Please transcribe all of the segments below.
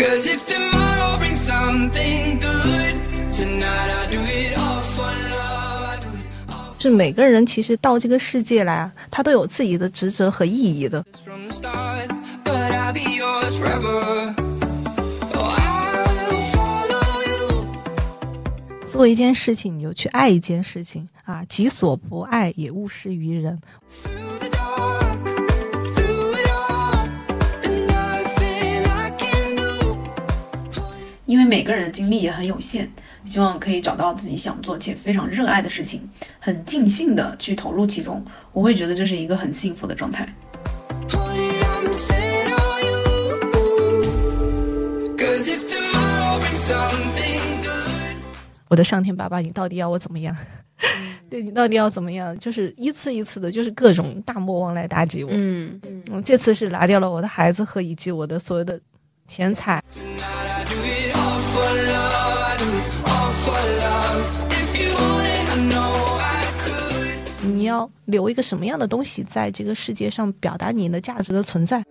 Cause if tomorrow brings something good, tonight I do it all for love. I do it all 是每个人其实到这个世界来啊，他都有自己的职责和意义的。from the start, but I'll be yours forever. Oh, I'll follow you. 做一件事情，你就去爱一件事情啊，己所不爱，也勿施于人。因为每个人的精力也很有限，希望可以找到自己想做且非常热爱的事情，很尽兴的去投入其中。我会觉得这是一个很幸福的状态。Honey, I'm set on you. Cause if tomorrow brings something good. 我的上天爸爸，你到底要我怎么样？对你到底要怎么样？就是一次一次的，就是各种大魔王来打击我。嗯，嗯，这次是拿掉了我的孩子和以及我的所有的钱财。留一个什么样的东西在这个世界上，表达你的价值的存在？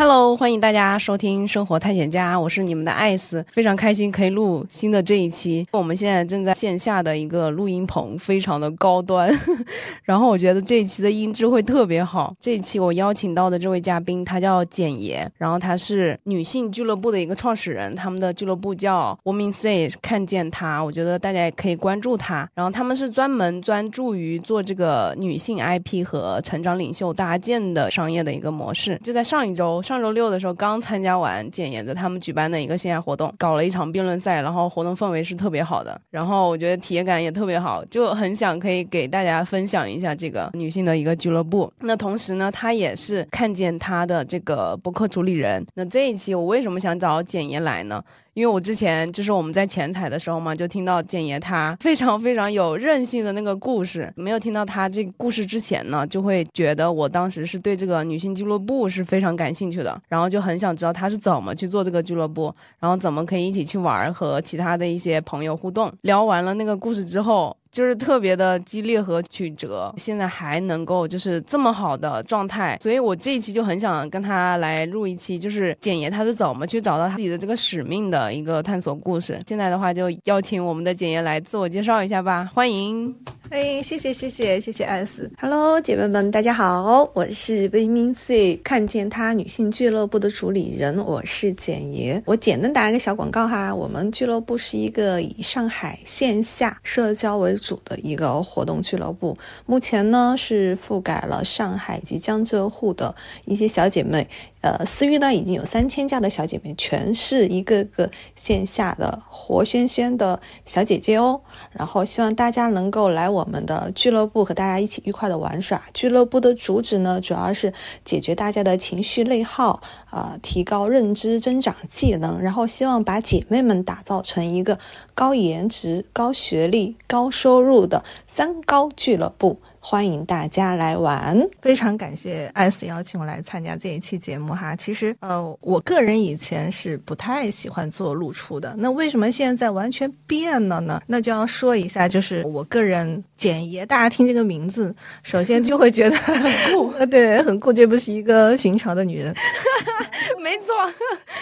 Hello，欢迎大家收听《生活探险家》，我是你们的艾斯，非常开心可以录新的这一期。我们现在正在线下的一个录音棚，非常的高端，然后我觉得这一期的音质会特别好。这一期我邀请到的这位嘉宾，他叫简爷，然后他是女性俱乐部的一个创始人，他们的俱乐部叫 Women Say，看见他，我觉得大家也可以关注他。然后他们是专门专注于做这个女性 IP 和成长领袖搭建的商业的一个模式。就在上一周，上周六的时候，刚参加完简言的他们举办的一个线下活动，搞了一场辩论赛，然后活动氛围是特别好的，然后我觉得体验感也特别好，就很想可以给大家分享一下这个女性的一个俱乐部。那同时呢，她也是看见她的这个博客主理人。那这一期我为什么想找简言来呢？因为我之前就是我们在前采的时候嘛，就听到简爷他非常非常有韧性的那个故事。没有听到他这个故事之前呢，就会觉得我当时是对这个女性俱乐部是非常感兴趣的，然后就很想知道他是怎么去做这个俱乐部，然后怎么可以一起去玩和其他的一些朋友互动。聊完了那个故事之后，就是特别的激烈和曲折，现在还能够就是这么好的状态，所以我这一期就很想跟他来录一期，就是简爷他是怎么去找到他自己的这个使命的一个探索故事。现在的话，就邀请我们的简爷来自我介绍一下吧，欢迎。哎，谢谢谢谢谢谢艾斯。Hello，姐妹们，大家好，我是 Women C 看见她女性俱乐部的主理人，我是简爷。我简单打一个小广告哈，我们俱乐部是一个以上海线下社交为主的一个活动俱乐部，目前呢是覆盖了上海及江浙沪的一些小姐妹。呃，私域呢已经有三千家的小姐妹，全是一个个线下的活鲜鲜的小姐姐哦。然后希望大家能够来我们的俱乐部和大家一起愉快的玩耍。俱乐部的主旨呢，主要是解决大家的情绪内耗，啊、提高认知、增长技能，然后希望把姐妹们打造成一个高颜值、高学历、高收入的三高俱乐部。欢迎大家来玩，非常感谢艾斯邀请我来参加这一期节目哈。其实呃，我个人以前是不太喜欢做露出的，那为什么现在完全变了呢？那就要说一下，就是我个人简爷，大家听这个名字，首先就会觉得 很酷，对，很酷，这不是一个寻常的女人，没错，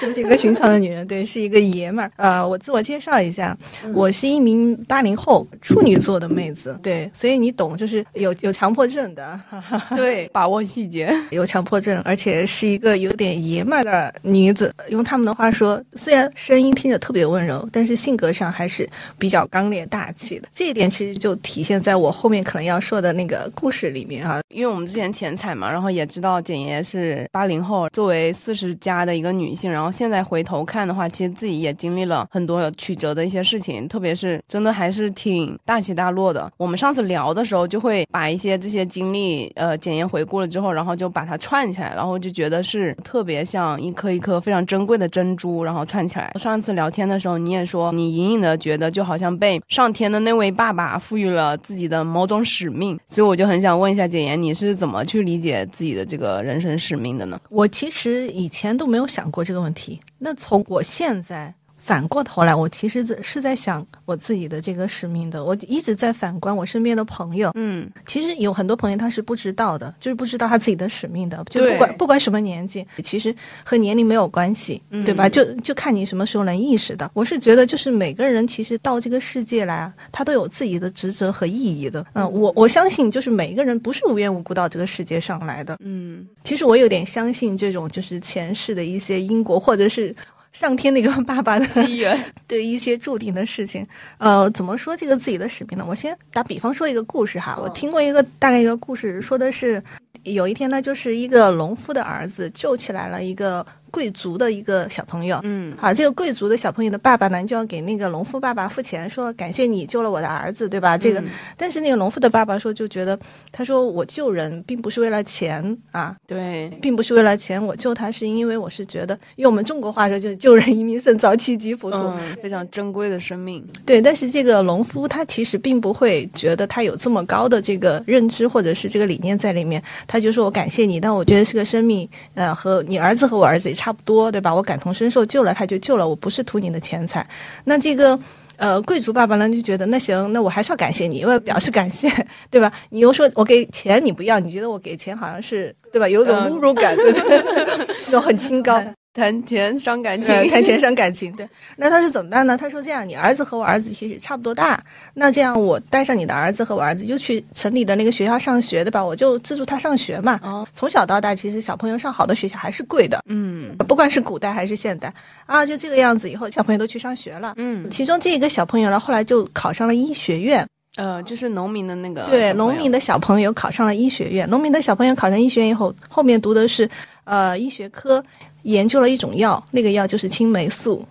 这不是一个寻常的女人，对，是一个爷们儿。呃，我自我介绍一下，我是一名八零后处女座的妹子，对，所以你懂，就是有有强迫症的，对，把握细节。有强迫症，而且是一个有点爷们儿的女子。用他们的话说，虽然声音听着特别温柔，但是性格上还是比较刚烈大气的。这一点其实就体现在我后面可能要说的那个故事里面啊。因为我们之前前采嘛，然后也知道简爷是八零后，作为四十家的一个女性，然后现在回头看的话，其实自己也经历了很多曲折的一些事情，特别是真的还是挺大起大落的。我们上次聊的时候，就会把一些这些经历，呃，简言回顾了之后，然后就把它串起来，然后就觉得是特别像一颗一颗非常珍贵的珍珠，然后串起来。上次聊天的时候，你也说你隐隐的觉得就好像被上天的那位爸爸赋予了自己的某种使命，所以我就很想问一下简言，你是怎么去理解自己的这个人生使命的呢？我其实以前都没有想过这个问题，那从我现在反过头来，我其实是是在想我自己的这个使命的。我一直在反观我身边的朋友，嗯，其实有很多朋友他是不知道的，就是不知道他自己的使命的，就不管不管什么年纪，其实和年龄没有关系，对吧？就就看你什么时候能意识到。我是觉得，就是每个人其实到这个世界来啊，他都有自己的职责和意义的。嗯，我我相信，就是每一个人不是无缘无故到这个世界上来的。嗯，其实我有点相信这种就是前世的一些因果，或者是。上天那个爸爸的机缘，对一些注定的事情，呃，怎么说这个自己的使命呢？我先打比方说一个故事哈，我听过一个大概一个故事，说的是有一天呢，就是一个农夫的儿子救起来了一个贵族的一个小朋友，嗯，好，这个贵族的小朋友的爸爸呢，就要给那个农夫爸爸付钱，说感谢你救了我的儿子，对吧？这个，但是那个农夫的爸爸说，就觉得他说我救人并不是为了钱啊，对，并不是为了钱，我救他是因为我是觉得，用我们中国话说就是救人一命胜造七级浮屠。嗯，非常珍贵的生命，对，但是这个农夫他其实并不会觉得他有这么高的这个认知或者是这个理念在里面，他就说我感谢你，但我觉得是个生命，呃，和你儿子和我儿子也差不多，对吧？我感同身受，救了他就救了，我不是图你的钱财。那这个。呃，贵族爸爸呢就觉得那行，那我还是要感谢你，因为表示感谢，对吧？你又说我给钱你不要，你觉得我给钱好像是对吧？有种侮辱感，对不对？那种很清高。谈钱伤感情，谈钱伤感情。对，那他是怎么办呢？他说这样，你儿子和我儿子其实差不多大，那这样我带上你的儿子和我儿子就去城里的那个学校上学，对吧？我就资助他上学嘛。哦，从小到大，其实小朋友上好的学校还是贵的，嗯不管是古代还是现代啊，就这个样子。以后小朋友都去上学了。嗯，其中这一个小朋友呢，后来就考上了医学院。呃，就是农民的那个对，农民的小朋友考上了医学院。农民的小朋友考上医学院以后，后面读的是呃医学科，研究了一种药，那个药就是青霉素。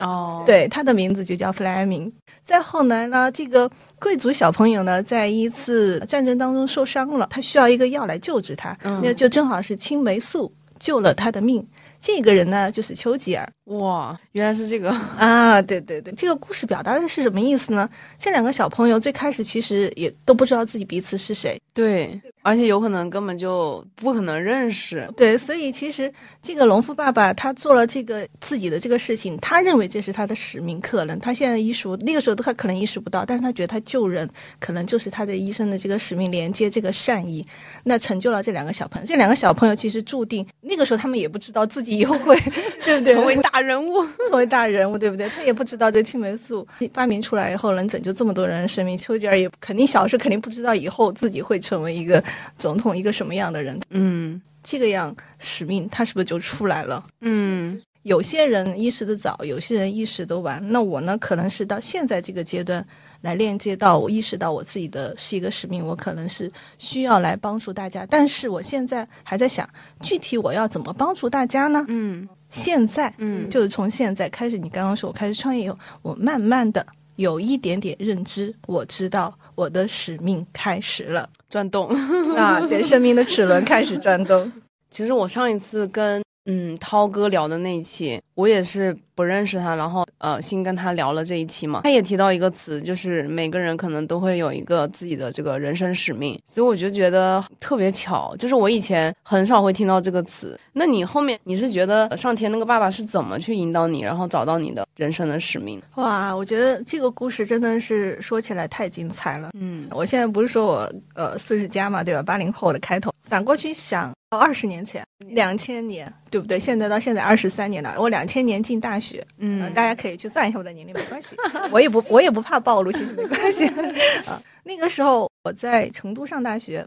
哦，，对，它的名字就叫弗莱明。再后来呢，这个贵族小朋友呢，在一次战争当中受伤了，他需要一个药来救治他，嗯那就正好是青霉素救了他的命。这个人呢，就是丘吉尔哇，原来是这个，啊！对对对，这个故事表达的是什么意思呢？这两个小朋友最开始其实也都不知道自己彼此是谁，对，而且有可能根本就不可能认识，对，所以其实这个农夫爸爸他做了这个自己的这个事情，他认为这是他的使命，可能他现在意识那个时候他可能意识不到，但是他觉得他救人可能就是他的医生的这个使命，连接这个善意，那成就了这两个小朋友。这两个小朋友其实注定那个时候他们也不知道自己以后会 对不对成为大人物，成为大人物，对不对？他也不知道这青霉素发明出来以后能拯救这么多人的生命。丘吉尔也肯定小时候肯定不知道以后自己会成为一个总统，一个什么样的人。嗯这个样使命，他是不是就出来了？嗯有些人意识的早，有些人意识的晚。那我呢，可能是到现在这个阶段来链接到我意识到我自己的是一个使命，我可能是需要来帮助大家。但是我现在还在想，具体我要怎么帮助大家呢？嗯现在，嗯就是从现在开始，你刚刚说我开始创业以后，我慢慢的有一点点认知，我知道我的使命开始了 转动。啊，对，生命的齿轮开始转动。其实我上一次跟嗯涛哥聊的那一期，我也是不认识他，然后呃新跟他聊了这一期嘛，他也提到一个词，就是每个人可能都会有一个自己的这个人生使命，所以我就觉得特别巧，就是我以前很少会听到这个词。那你后面你是觉得上天那个爸爸是怎么去引导你，然后找到你的人生的使命？哇，我觉得这个故事真的是说起来太精彩了。嗯我现在不是说我呃四十加嘛，对吧？八零后的开头，反过去想，二十年前，两千年，对不对？现在到现在二十三年了，我两千年进大学，呃嗯大家可以去算一下我的年龄，没关系，我也不我也不怕暴露，其实没关系 啊。那个时候我在成都上大学，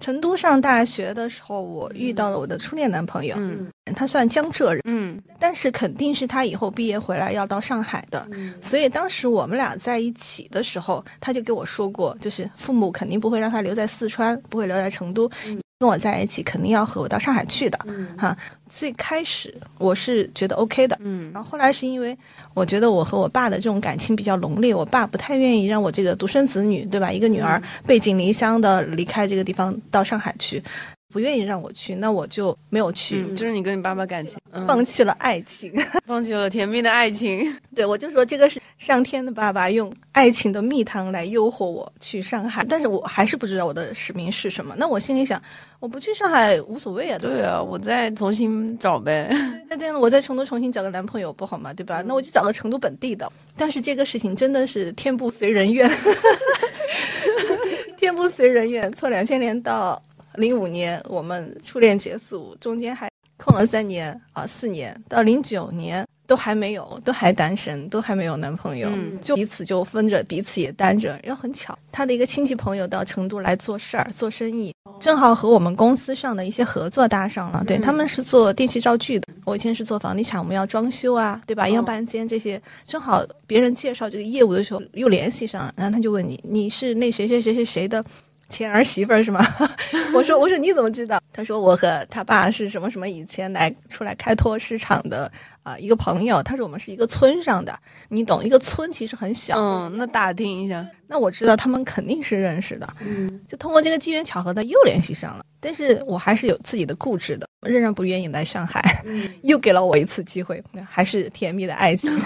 成都上大学的时候，我遇到了我的初恋男朋友，嗯他算江浙人，嗯但是肯定是他以后毕业回来要到上海的，所以当时我们俩在一起的时候，他就跟我说过，就是父母肯定不会让他留在四川，不会留在成都，跟我在一起肯定要和我到上海去的，哈。最开始我是觉得 OK 的，嗯然后后来是因为我觉得我和我爸的这种感情比较浓烈，我爸不太愿意让我这个独生子女，对吧？一个女儿背井离乡的离开这个地方到上海去，不愿意让我去，那我就没有去。嗯，就是你跟你爸爸感情，嗯、放弃了爱情，放弃了甜蜜的爱情。对我就说这个是上天的爸爸用爱情的蜜糖来诱惑我去上海，但是我还是不知道我的使命是什么。那我心里想，我不去上海无所谓啊，对对啊，我再重新找呗。那对 对，我在成都重新找个男朋友不好吗？对吧？那我就找个成都本地的。但是这个事情真的是天不随人愿，天不随人愿。从两千年到零五年，我们初恋结束，中间还空了三年啊，四年到零九年都还没有，都还单身，都还没有男朋友，嗯就彼此就分着，彼此也单着。然后很巧，他的一个亲戚朋友到成都来做事儿、做生意，正好和我们公司上的一些合作搭上了。对，他们是做电器灶具的，我以前是做房地产，我们要装修啊，对吧？要搬间这些，正好别人介绍这个业务的时候又联系上了，然后他就问你，你是那谁谁谁谁谁的？前儿媳妇儿是吗？我说我说你怎么知道？他说我和他爸是什么什么以前来出来开拓市场的啊、一个朋友。他说我们是一个村上的，你懂，一个村其实很小。嗯，那打听一下，那我知道他们肯定是认识的，嗯，就通过这个机缘巧合的，又联系上了。但是我还是有自己的固执的，仍然不愿意来上海，又给了我一次机会，还是甜蜜的爱情。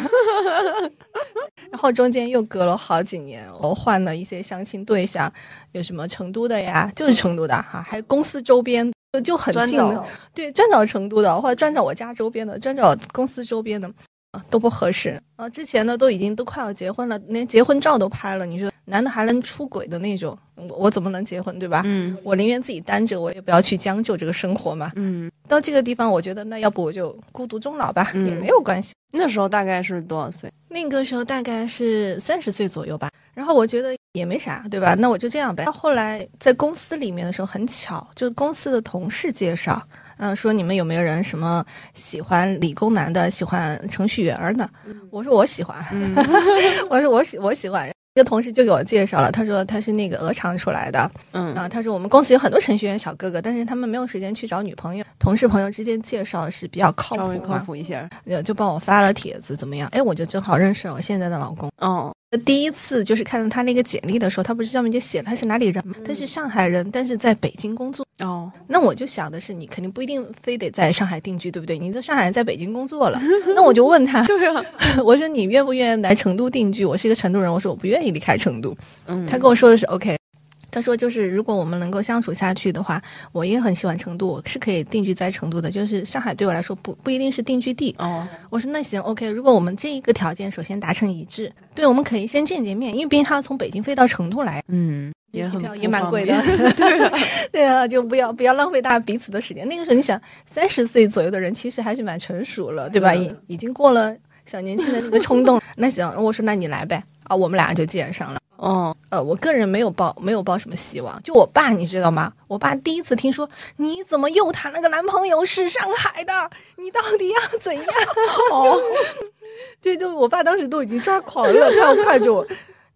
然后中间又隔了好几年，我换了一些相亲对象，有什么成都的呀，就是成都的哈，还有公司周边就就很近的，对，专找成都的，或者专找我家周边的，专找公司周边的，啊都不合适啊。之前呢都已经都快要结婚了，连结婚照都拍了，你说男的还能出轨的那种，我我怎么能结婚对吧？嗯我宁愿自己单着，我也不要去将就这个生活嘛。嗯，到这个地方，我觉得那要不我就孤独终老吧，嗯也没有关系。那时候大概是多少岁？那个时候大概是三十岁左右吧，然后我觉得也没啥，对吧？那我就这样呗。到后来在公司里面的时候很巧，就是公司的同事介绍，嗯、说你们有没有人什么喜欢理工男的，喜欢程序员的？我说我喜欢，嗯我说我喜我喜欢。一个同事就给我介绍了，他说他是那个鹅厂出来的，嗯啊，他说我们公司有很多程序员小哥哥，但是他们没有时间去找女朋友，同事朋友之间介绍是比较靠稍微靠谱一些。呃就帮我发了帖子，怎么样？哎，我就正好认识了我现在的老公。哦，第一次就是看到他那个简历的时候，他不是上面就写他是哪里人吗？他是上海人，但是在北京工作。哦，那我就想的是，你肯定不一定非得在上海定居，对不对？你在上海，在北京工作了，那我就问他，对啊，我说你愿不愿意来成都定居？我是一个成都人，我说我不愿意离开成都。嗯，他跟我说的是 OK。他说：“就是如果我们能够相处下去的话，我也很喜欢成都，我是可以定居在成都的。就是上海对我来说不不一定是定居地。哦，我说那行 OK，如果我们这一个条件首先达成一致，对，我们可以先见见面，因为毕竟他要从北京飞到成都来，嗯，也机票也蛮贵的便。对啊，就不要不要浪费大家彼此的时间。那个时候你想，三十岁左右的人其实还是蛮成熟了，对吧？已已经过了小年轻的那个冲动。那行，我说那你来呗，啊，我们俩就见上了。哦，呃，我个人没有抱没有抱什么希望。就我爸，你知道吗？我爸第一次听说你怎么又谈了个男朋友是上海的，你到底要怎样？哦，对，就我爸当时都已经抓狂了，他要看着我。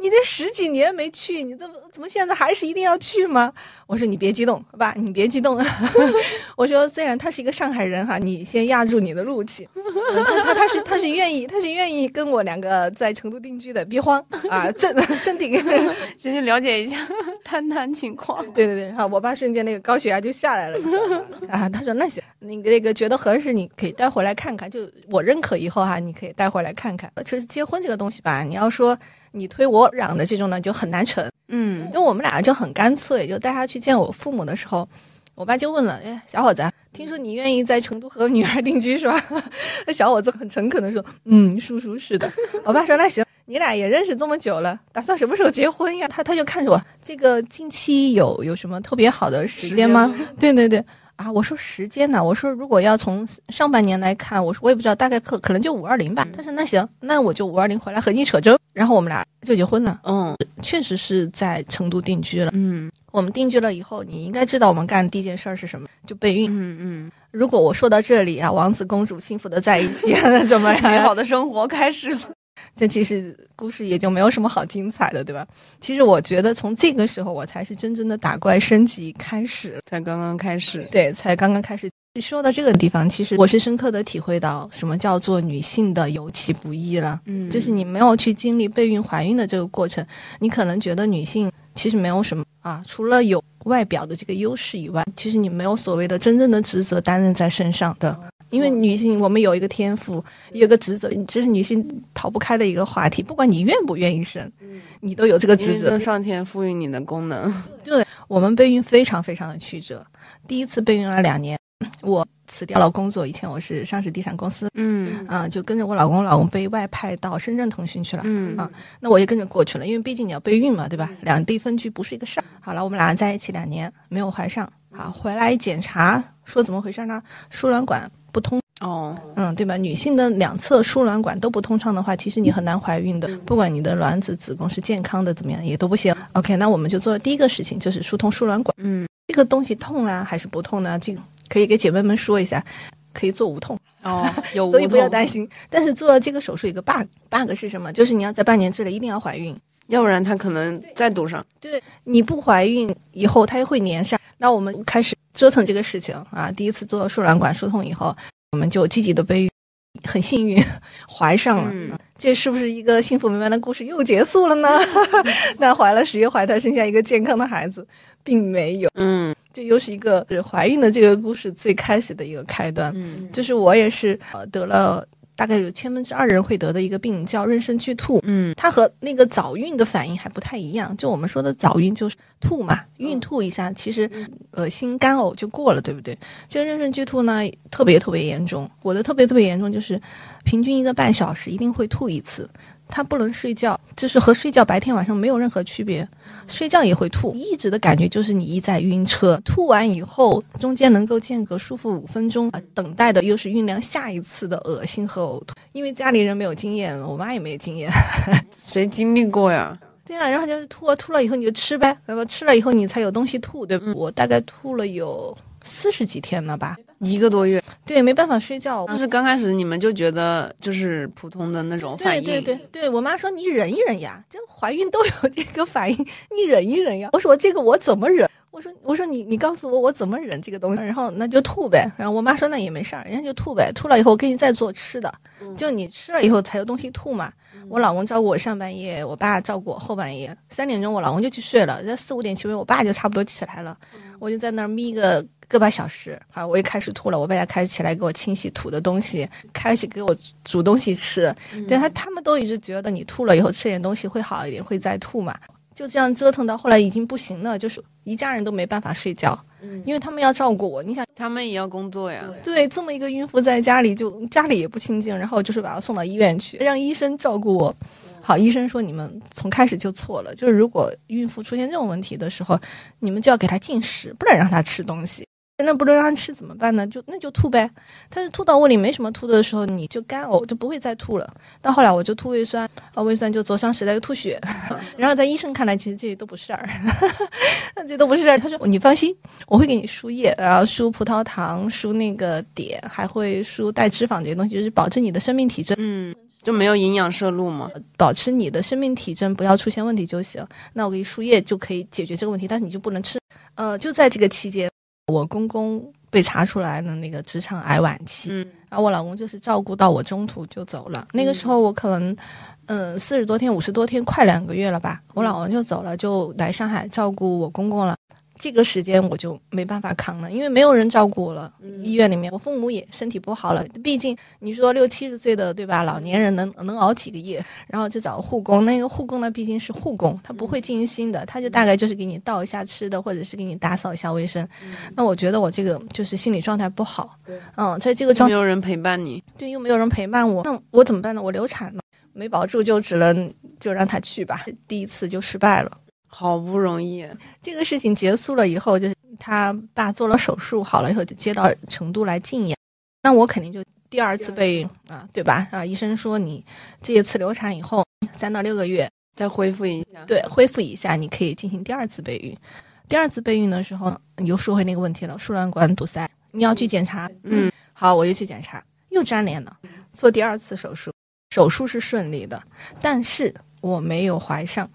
你这十几年没去，你怎么怎么现在还是一定要去吗？我说你别激动，爸，你别激动。我说虽然他是一个上海人哈，你先压住你的怒气。嗯他他他是他是愿意他是愿意跟我两个在成都定居的，别慌啊，镇镇定。先去了解一下，谈谈情况。对对对，然后我爸瞬间那个高血压就下来了？啊，他说那行，你那个觉得合适，你可以带回来看看，就我认可以后哈，你可以带回来看看。其实结婚这个东西吧，你要说你推我嚷的这种呢，就很难成。嗯因为我们俩就很干脆，就带他去见我父母的时候，我爸就问了：“哎，小伙子，听说你愿意在成都和女儿定居是吧？”那小伙子很诚恳的说：“嗯，叔叔是的。”我爸说：“那行，你俩也认识这么久了，打算什么时候结婚呀？”他他就看着我，这个近期有有什么特别好的时间吗？对对对。啊，我说时间呢？我说如果要从上半年来看，我说我也不知道，大概可可能就五二零吧。他说那行，那我就五二零回来和你扯证，然后我们俩就结婚了。嗯确实是在成都定居了。嗯我们定居了以后，你应该知道我们干的第一件事儿是什么？就备孕。嗯嗯，如果我说到这里啊，王子公主幸福的在一起，那怎么美？好的生活开始了。这其实故事也就没有什么好精彩的，对吧？其实我觉得从这个时候，我才是真正的打怪升级开始，才刚刚开始。对，才刚刚开始。说到这个地方，其实我是深刻的体会到什么叫做女性的尤其不易了。嗯就是你没有去经历备孕、怀孕的这个过程，你可能觉得女性其实没有什么啊，除了有外表的这个优势以外，其实你没有所谓的真正的职责担任在身上的。因为女性，我们有一个天赋，有个职责，这是女性逃不开的一个话题。不管你愿不愿意生，你都有这个职责。上天赋予你的功能。对我们备孕非常非常的曲折，第一次备孕了两年，我辞掉了工作，以前我是上市地产公司，嗯啊、就跟着我老公，老公被外派到深圳腾讯去了，嗯啊，那我也跟着过去了，因为毕竟你要备孕嘛，对吧？两地分居不是一个事儿。好了，我们俩在一起两年没有怀上，好回来检查，说怎么回事呢？输卵管不通。哦，嗯，对吧？女性的两侧输卵管都不通畅的话，其实你很难怀孕的。不管你的卵子、子宫是健康的，怎么样也都不行。OK，那我们就做第一个事情，就是疏通输卵管。嗯，这个东西痛啊还是不痛呢？这个可以给姐妹们说一下，可以做无痛，哦，有无所以不要，担心。但是做这个手术有个 bug，bug 是什么？就是你要在半年之内一定要怀孕。要不然他可能再堵上。对，你不怀孕以后，它又会粘上。那我们开始折腾这个事情啊。第一次做输卵管疏通以后，我们就积极的备孕，很幸运 怀上了。嗯这是不是一个幸福美满的故事又结束了呢？那怀了十月怀胎，生下一个健康的孩子，并没有。嗯这又是一个是怀孕的这个故事最开始的一个开端。嗯就是我也是呃得了大概有千分之二人会得的一个病，叫妊娠剧吐。嗯它和那个早孕的反应还不太一样。就我们说的早孕就是吐嘛，孕吐一下，其实恶心干呕就过了，对不对？这个妊娠剧吐呢，特别特别严重。我的特别特别严重，就是平均一个半小时一定会吐一次。它不能睡觉，就是和睡觉白天晚上没有任何区别，睡觉也会吐。一直的感觉就是你一在晕车，吐完以后中间能够间隔舒服五分钟，啊等待的又是酝酿下一次的恶心和呕吐。因为家里人没有经验，我妈也没有经验，谁经历过呀？对啊，然后就是吐啊，吐了以后你就吃呗，然后吃了以后你才有东西吐，对吧？我大概吐了有四十几天了吧，一个多月，对，没办法睡觉。就是刚开始你们就觉得就是普通的那种反对应，对对对，我妈说你忍一忍呀，这怀孕都有这个反应，你忍一忍呀。我说这个我怎么忍？我说我说你你告诉我我怎么忍这个东西，然后那就吐呗。然后我妈说那也没事儿，人家就吐呗，吐了以后我给你再做吃的，就你吃了以后才有东西吐嘛。我老公照顾我上半夜，我爸照顾我后半夜。三点钟我老公就去睡了，在四五点其实我爸就差不多起来了，我就在那儿眯个个把小时啊，我也开始吐了，我爸也开始起来给我清洗吐的东西，开始给我煮东西吃。对他他们都一直觉得你吐了以后吃点东西会好一点，会再吐嘛。就这样折腾到后来已经不行了，就是一家人都没办法睡觉，因为他们要照顾我。你想，他们也要工作呀。对这么一个孕妇在家里就家里也不清静，然后就是把她送到医院去，让医生照顾我。好，医生说你们从开始就错了，就是如果孕妇出现这种问题的时候，你们就要给她进食，不能让她吃东西。那不能让她吃怎么办呢？就那就吐呗。但是吐到胃里没什么吐的时候，你就干呕，就不会再吐了。到后来我就吐胃酸，啊，胃酸就灼伤时代又吐血，然后在医生看来，其实这些都不是事儿，这都不是事儿。他说你放心，我会给你输液，然后输葡萄糖，输那个碘，还会输带脂肪这些东西，就是保证你的生命体征，嗯，就没有营养摄入嘛。保持你的生命体征不要出现问题就行。那我给你输液就可以解决这个问题，但是你就不能吃。呃，就在这个期间，我公公被查出来的那个直肠癌晚期，嗯然后我老公就是照顾到我中途就走了。那个时候我可能，嗯，四十多天、五十多天，快两个月了吧，我老公就走了，就来上海照顾我公公了。这个时间我就没办法扛了，因为没有人照顾我了。医院里面，我父母也身体不好了，毕竟你说六七十岁的对吧，老年人能能熬几个夜，然后就找护工。那个护工呢，毕竟是护工，他不会尽心的，他就大概就是给你倒一下吃的，或者是给你打扫一下卫生。那我觉得我这个就是心理状态不好，嗯，在这个状没有人陪伴你，对，又没有人陪伴我，那我怎么办呢？我流产了，没保住，就只能就让他去吧。第一次就失败了。好不容易。这个事情结束了以后，就是他爸做了手术，好了以后就接到成都来静养，那我肯定就第二次备孕啊，对吧？啊，医生说你这一次流产以后三到六个月，再恢复一下。对，恢复一下，你可以进行第二次备孕。第二次备孕的时候，你又说回那个问题了，输卵管堵塞，你要去检查。嗯，好，我又去检查，又粘连了，做第二次手术，手术是顺利的，但是我没有怀上。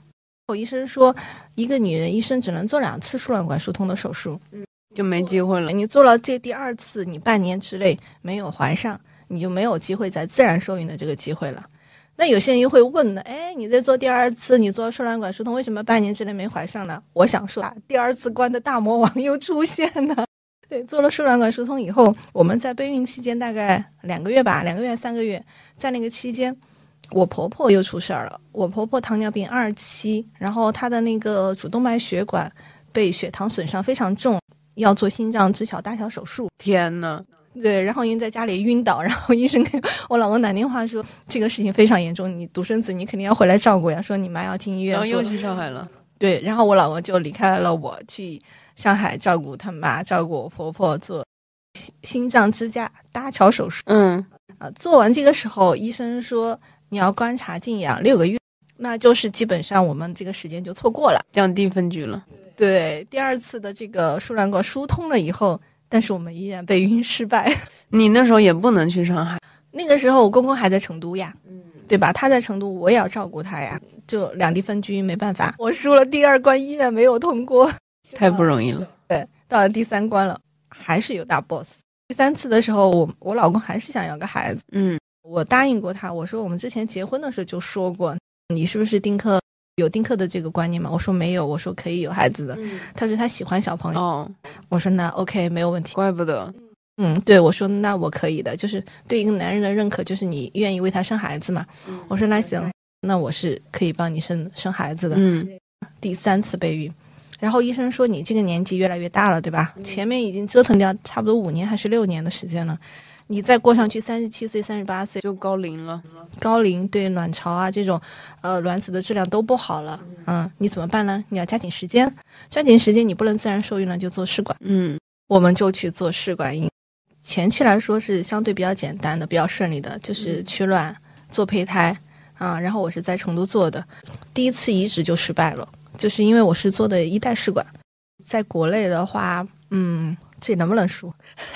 我医生说，一个女人一生只能做两次输卵管疏通的手术，就没机会了。你做了这第二次，你半年之内没有怀上，你就没有机会在自然受孕的这个机会了。那有些人又会问呢，哎，你在做第二次，你做输卵管疏通，为什么半年之内没怀上呢？我想说，啊，第二次关的大魔王又出现了。对，做了输卵管疏通以后，我们在备孕期间大概两个月吧，两个月三个月，在那个期间，我婆婆又出事儿了。我婆婆糖尿病二期，然后她的那个主动脉血管被血糖损伤非常重，要做心脏支桥搭桥手术。天呐，对，然后因为在家里晕倒，然后医生给我老公打电话说这个事情非常严重，你独生子女肯定要回来照顾呀，说你妈要进医院做。然后又去上海了。对，然后我老公就离开了我，去上海照顾他妈，照顾我婆婆做心心脏支架搭桥手术。嗯，啊，做完这个时候，医生说你要观察静养六个月，那就是基本上我们这个时间就错过了。两地分居了。对，第二次的这个输卵管疏通了以后，但是我们依然备孕失败。你那时候也不能去上海。那个时候我公公还在成都呀，对吧？他在成都，我也要照顾他呀，就两地分居，没办法。我输了第二关，依然没有通过。太不容易了。对，到了第三关了，还是有大 boss。第三次的时候，我我老公还是想要个孩子，嗯，我答应过他，我说我们之前结婚的时候就说过，你是不是丁克有丁克的这个观念吗？我说没有，我说可以有孩子的。他说他喜欢小朋友，哦，我说那 OK 没有问题。怪不得。嗯，对我说那我可以的，就是对一个男人的认可，就是你愿意为他生孩子嘛。我说那行，那我是可以帮你生生孩子的。嗯，第三次备孕，然后医生说你这个年纪越来越大了，对吧？前面已经折腾掉差不多五年还是六年的时间了，你再过上去三十七岁、三十八岁，就高龄了。高龄对卵巢啊这种，呃卵子的质量都不好了，嗯，你怎么办呢？你要加紧时间，抓紧时间，你不能自然受孕了就做试管，嗯，我们就去做试管婴。前期来说是相对比较简单的、比较顺利的，就是取卵、做胚胎啊。然后我是在成都做的，第一次移植就失败了，就是因为我是做的一代试管。在国内的话，嗯，这能不能说？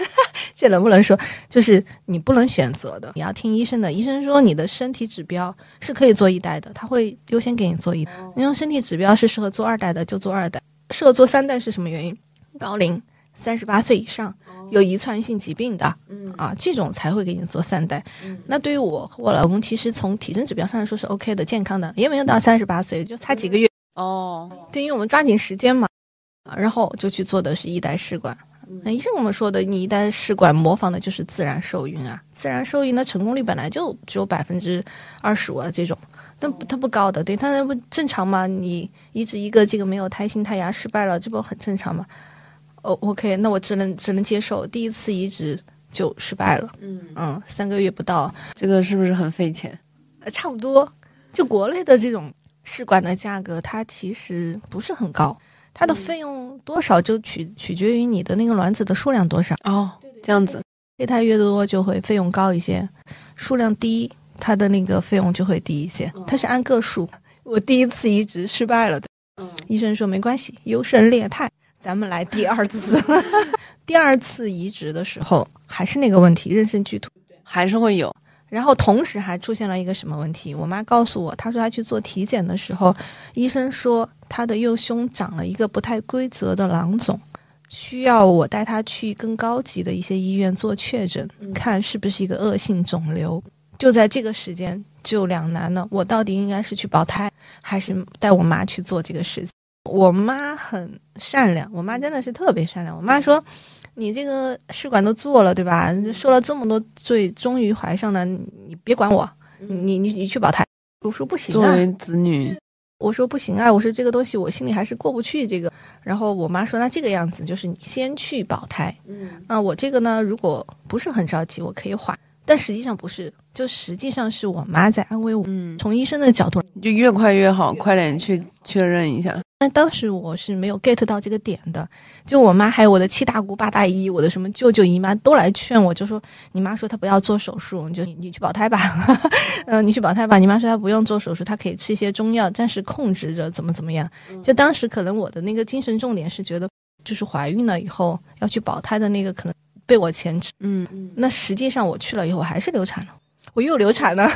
这能不能说？就是你不能选择的，你要听医生的。医生说你的身体指标是可以做一代的，他会优先给你做一代。你用身体指标是适合做二代的，就做二代；适合做三代是什么原因？高龄，三十八岁以上。有遗传性疾病的，啊，这种才会给你做三代。那对于我和我老公，其实从体征指标上来说是 OK 的，健康的，也没有到三十八岁，就差几个月。哦，对，因为我们抓紧时间嘛，然后就去做的是一代试管。那医生跟我们说的，你一旦试管模仿的就是自然受孕啊，自然受孕的成功率本来就只有百分之二十五啊，这种，那它不高的，对，它那不正常吗？你移植一个这个没有胎心胎芽失败了，这不很正常吗？哦，OK，那我只能只能接受，第一次移植就失败了。嗯嗯，三个月不到，这个是不是很费钱？呃，差不多。就国内的这种试管的价格，它其实不是很高，它的费用多少就取取决于你的那个卵子的数量多少。哦，这样子，胚胎越多就会费用高一些，数量低，它的那个费用就会低一些。它是按个数。我第一次移植失败了，嗯，医生说没关系，优胜劣汰。咱们来第二次，第二次移植的时候还是那个问题，妊娠剧突还是会有。然后同时还出现了一个什么问题？我妈告诉我，她说她去做体检的时候，医生说她的右胸长了一个不太规则的囊肿，需要我带她去更高级的一些医院做确诊，看是不是一个恶性肿瘤。就在这个时间就两难了，我到底应该是去保胎，还是带我妈去做这个事情？我妈很善良，我妈真的是特别善良。我妈说：“你这个试管都做了，对吧？受了这么多罪，终于怀上了，你别管我，你你你去保胎。”我说：“不行啊。”作为子女，我说：“不行啊。”我说：“这个东西我心里还是过不去这个。”然后我妈说：“那这个样子，就是你先去保胎。嗯，啊，我这个呢，如果不是很着急，我可以缓。但实际上不是，就实际上是我妈在安慰我。嗯，从医生的角度，就越快越好，快点去确认一下。但当时我是没有 get 到这个点的，就我妈还有我的七大姑八大姨，我的什么舅舅姨妈都来劝我，就说你妈说她不要做手术，你就你去保胎吧，嗯，你去保胎吧。你妈说她不用做手术，她可以吃一些中药，暂时控制着，怎么怎么样。就当时可能我的那个精神重点是觉得，就是怀孕了以后要去保胎的那个可能被我牵制。嗯，那实际上我去了以后我还是流产了，我又流产了。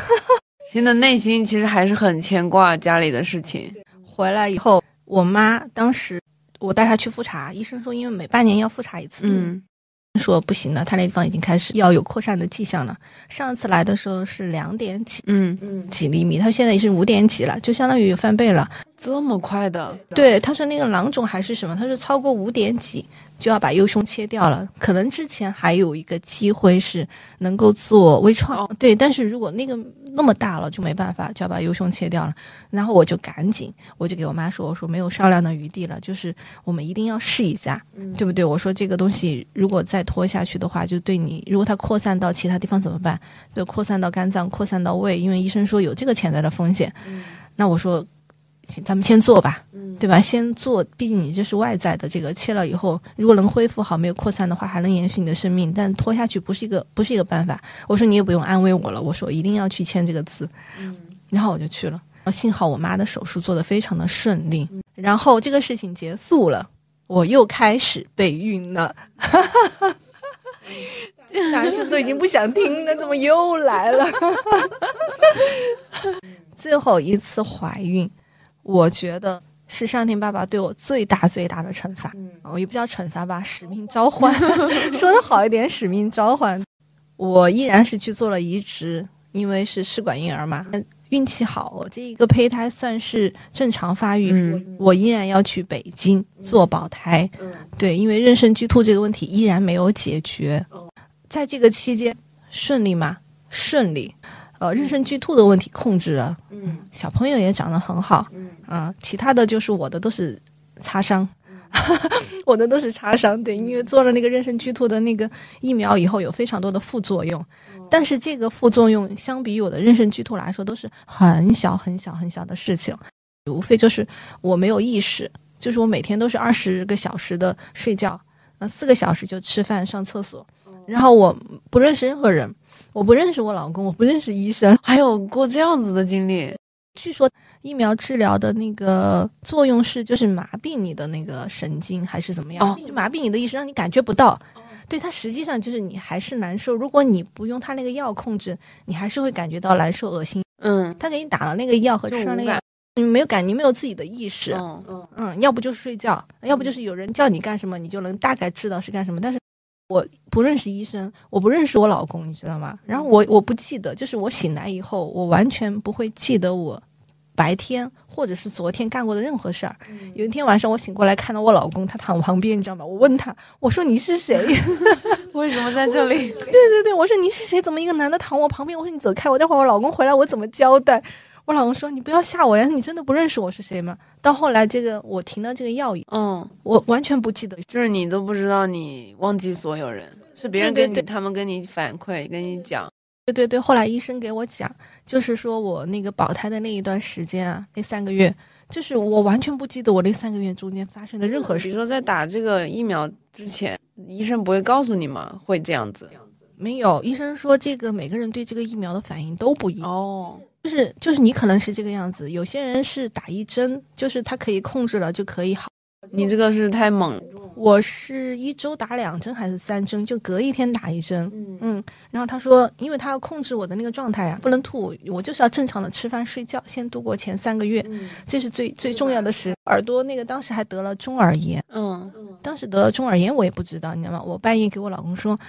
现在内心其实还是很牵挂家里的事情。回来以后。我妈当时，我带她去复查，医生说因为每半年要复查一次，嗯，说不行了，她那地方已经开始要有扩散的迹象了。上次来的时候是两点几，嗯嗯几厘米，她现在已经五点几了，就相当于翻倍了。这么快的？对，他说那个囊肿还是什么，他说超过五点几就要把右胸切掉了。可能之前还有一个机会是能够做微创，对，但是如果那个那么大了就没办法，就要把右胸切掉了。然后我就赶紧，我就给我妈说，我说没有商量的余地了，就是我们一定要试一下，对不对？我说这个东西如果再拖下去的话，就对你，如果它扩散到其他地方怎么办？就扩散到肝脏，扩散到胃，因为医生说有这个潜在的风险。那我说。咱们先做吧，对吧？先做，毕竟你这是外在的，这个切了以后，如果能恢复好，没有扩散的话，还能延续你的生命。但拖下去不是一个，不是一个办法。我说你也不用安慰我了，我说一定要去签这个字。然后我就去了。幸好我妈的手术做得非常的顺利。然后这个事情结束了，我又开始备孕了。男生都已经不想听了，怎么又来了？最后一次怀孕。我觉得是上天爸爸对我最大最大的惩罚，我也不叫惩罚吧，使命召唤，说的好一点，使命召唤。我依然是去做了移植，因为是试管婴儿嘛，运气好，我这一个胚胎算是正常发育，我依然要去北京做保胎。对，因为妊娠剧吐这个问题依然没有解决，在这个期间顺利吗？顺利。呃，妊娠剧吐的问题控制了，嗯，小朋友也长得很好，嗯，啊，其他的就是我的都是擦伤，我的都是擦伤，对，因为做了那个妊娠剧吐的那个疫苗以后，有非常多的副作用，但是这个副作用相比于我的妊娠剧吐来说，都是很小很小很小的事情，无非就是我没有意识，就是我每天都是二十个小时的睡觉，呃，四个小时就吃饭上厕所，然后我不认识任何人。我不认识我老公，我不认识医生，还有过这样子的经历。据说疫苗治疗的那个作用是，就是麻痹你的那个神经，还是怎么样？就麻痹你的意识，让你感觉不到。对它实际上就是你还是难受。如果你不用它那个药控制，你还是会感觉到难受、恶心。嗯，他给你打了那个药和吃了那个，你没有感，你没有自己的意识。嗯嗯嗯，要不就是睡觉，要不就是有人叫你干什么，你就能大概知道是干什么。但是。我不认识医生，我不认识我老公，你知道吗？然后我我不记得，就是我醒来以后，我完全不会记得我白天或者是昨天干过的任何事儿。有一天晚上我醒过来，看到我老公，他躺我旁边，你知道吗？我问他，我说你是谁？为什么在这里？对对对，我说你是谁？怎么一个男的躺我旁边？我说你走开，我待会儿我老公回来我怎么交代？我老公说：“你不要吓我呀，你真的不认识我是谁吗？”到后来，这个我停了这个药嗯，我完全不记得，就是你都不知道，你忘记所有人，是别人跟你，他们跟你反馈，跟你讲。对对对，后来医生给我讲，就是说我那个保胎的那一段时间啊，那三个月，就是我完全不记得我那三个月中间发生的任何事。比如说在打这个疫苗之前，医生不会告诉你吗？会这样子？没有，医生说这个每个人对这个疫苗的反应都不一样。哦。就是就是你可能是这个样子，有些人是打一针，就是他可以控制了就可以好。你这个是太猛，我是一周打两针还是三针，就隔一天打一针。嗯，然后他说，因为他要控制我的那个状态啊，不能吐，我就是要正常的吃饭睡觉，先度过前三个月，这是最最重要的事。耳朵那个当时还得了中耳炎，嗯，当时得了中耳炎我也不知道，你知道吗？我半夜给我老公说，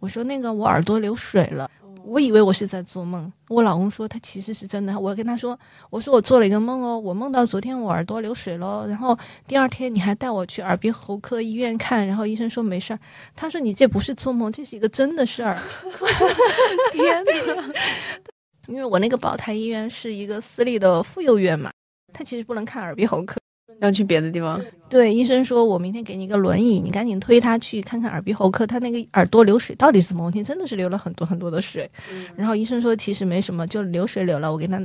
我说那个我耳朵流水了。我以为我是在做梦，我老公说他其实是真的。我跟他说，我说我做了一个梦哦，我梦到昨天我耳朵流水了，然后第二天你还带我去耳鼻喉科医院看，然后医生说没事儿。他说你这不是做梦，这是一个真的事儿。天哪！因为我那个保胎医院是一个私立的妇幼院嘛，他其实不能看耳鼻喉科。要去别的地方？对，医生说，我明天给你一个轮椅，你赶紧推他去看看耳鼻喉科，他那个耳朵流水到底是怎么问题？真的是流了很多很多的水。然后医生说，其实没什么，就流水流了，我给他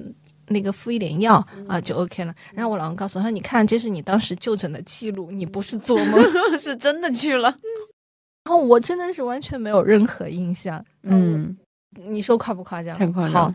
那个敷一点药啊，就 OK 了。然后我老公告诉他，你看，这是你当时就诊的记录，你不是做梦，是真的去了。然后我真的是完全没有任何印象。嗯，你说夸不夸张？太夸张。好，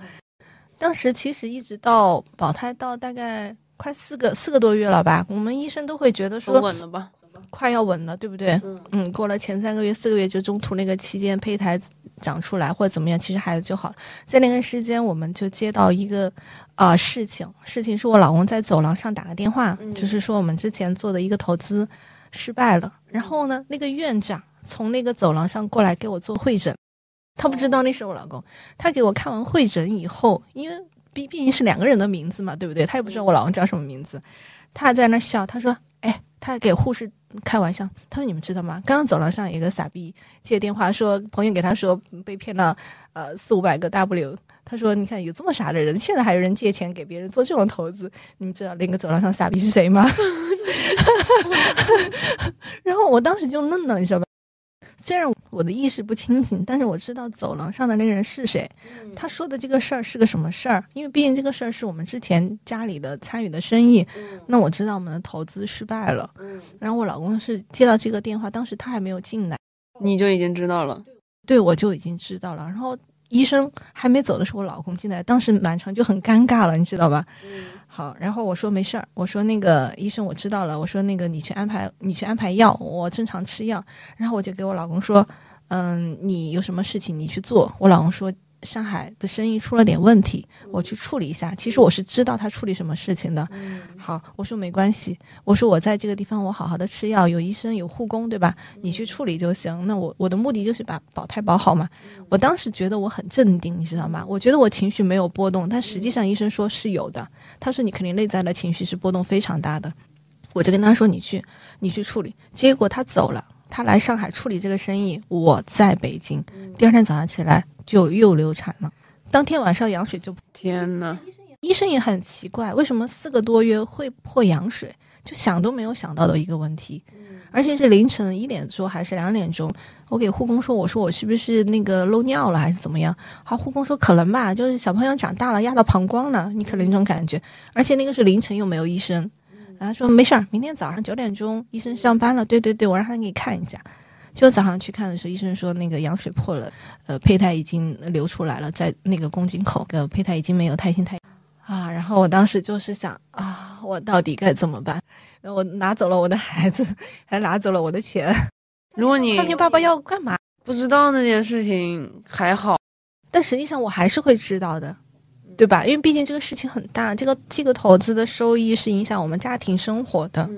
当时其实一直到保胎到大概。快四个四个多月了吧？我们医生都会觉得说稳了吧，快要稳了，对不对？嗯，过了前三个月、四个月，就中途那个期间胚胎长出来或者怎么样，其实孩子就好了。在那个时间，我们就接到一个啊事情，事情是我老公在走廊上打个电话，就是说我们之前做的一个投资失败了。然后呢，那个院长从那个走廊上过来给我做会诊，他不知道那是我老公。他给我看完会诊以后，因为。毕毕竟是两个人的名字嘛，对不对？他也不知道我老公叫什么名字，他还在那笑，他说：“哎，他还给护士开玩笑，他说你们知道吗？刚刚走廊上有一个傻逼接电话说朋友给他说被骗了呃四五百个 W。”他说：“你看，有这么傻的人，现在还有人借钱给别人做这种投资，你们知道那个走廊上傻逼是谁吗？” 然后我当时就愣了，你知道吧？虽然我的意识不清醒，但是我知道走廊上的那个人是谁。他说的这个事儿是个什么事儿？因为毕竟这个事儿是我们之前家里的参与的生意，那我知道我们的投资失败了。然后我老公是接到这个电话，当时他还没有进来，你就已经知道了。对我就已经知道了。然后医生还没走的时候，我老公进来，当时满场就很尴尬了，你知道吧？好，然后我说没事儿，我说那个医生我知道了，我说那个你去安排你去安排药，我正常吃药。然后我就给我老公说，嗯，你有什么事情你去做。我老公说上海的生意出了点问题，我去处理一下。其实我是知道他处理什么事情的。好，我说没关系，我说我在这个地方我好好的吃药，有医生有护工，对吧？你去处理就行。那我我的目的就是把保胎保好嘛。我当时觉得我很镇定，你知道吗？我觉得我情绪没有波动，但实际上医生说是有的。他说你肯定内在的情绪是波动非常大的。我就跟他说你去你去处理。结果他走了，他来上海处理这个生意，我在北京。第二天早上起来就又流产了，当天晚上羊水就天呐，医生也很奇怪，为什么四个多月会破羊水？就想都没有想到的一个问题，而且是凌晨一点钟还是两点钟，我给护工说，我说我是不是那个漏尿了还是怎么样？好，护工说可能吧，就是小朋友长大了压到膀胱了，你可能这种感觉，而且那个是凌晨又没有医生，然后说没事儿，明天早上九点钟医生上班了，对对对，我让他给你看一下。就早上去看的时候，医生说那个羊水破了，呃，胚胎已经流出来了，在那个宫颈口，呃，胚胎已经没有胎心胎啊。然后我当时就是想啊，我到底该怎么办？我拿走了我的孩子，还拿走了我的钱，如果 你上天爸爸要干嘛？不知道那件事情还好，但实际上我还是会知道的，对吧？因为毕竟这个事情很大，这个这个投资的收益是影响我们家庭生活的。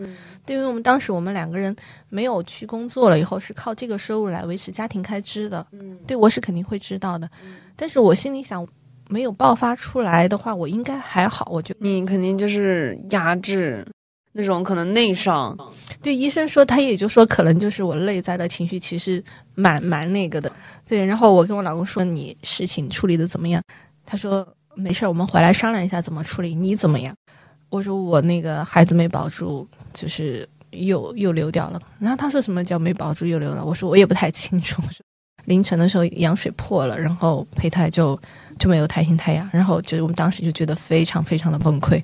对，因为我们当时我们两个人没有去工作了，以后是靠这个收入来维持家庭开支的。对我是肯定会知道的，但是我心里想，没有爆发出来的话，我应该还好。我觉得，你肯定就是压制那种可能内伤。对医生说，他也就说可能就是我内在的情绪其实蛮蛮那个的。对，然后我跟我老公说，你事情处理的怎么样？他说没事儿，我们回来商量一下怎么处理。你怎么样？我说我那个孩子没保住，就是又又流掉了。然后他说什么叫没保住又流了？我说我也不太清楚。凌晨的时候羊水破了，然后胚胎就就没有胎心胎芽。然后就是我们当时就觉得非常非常的崩溃。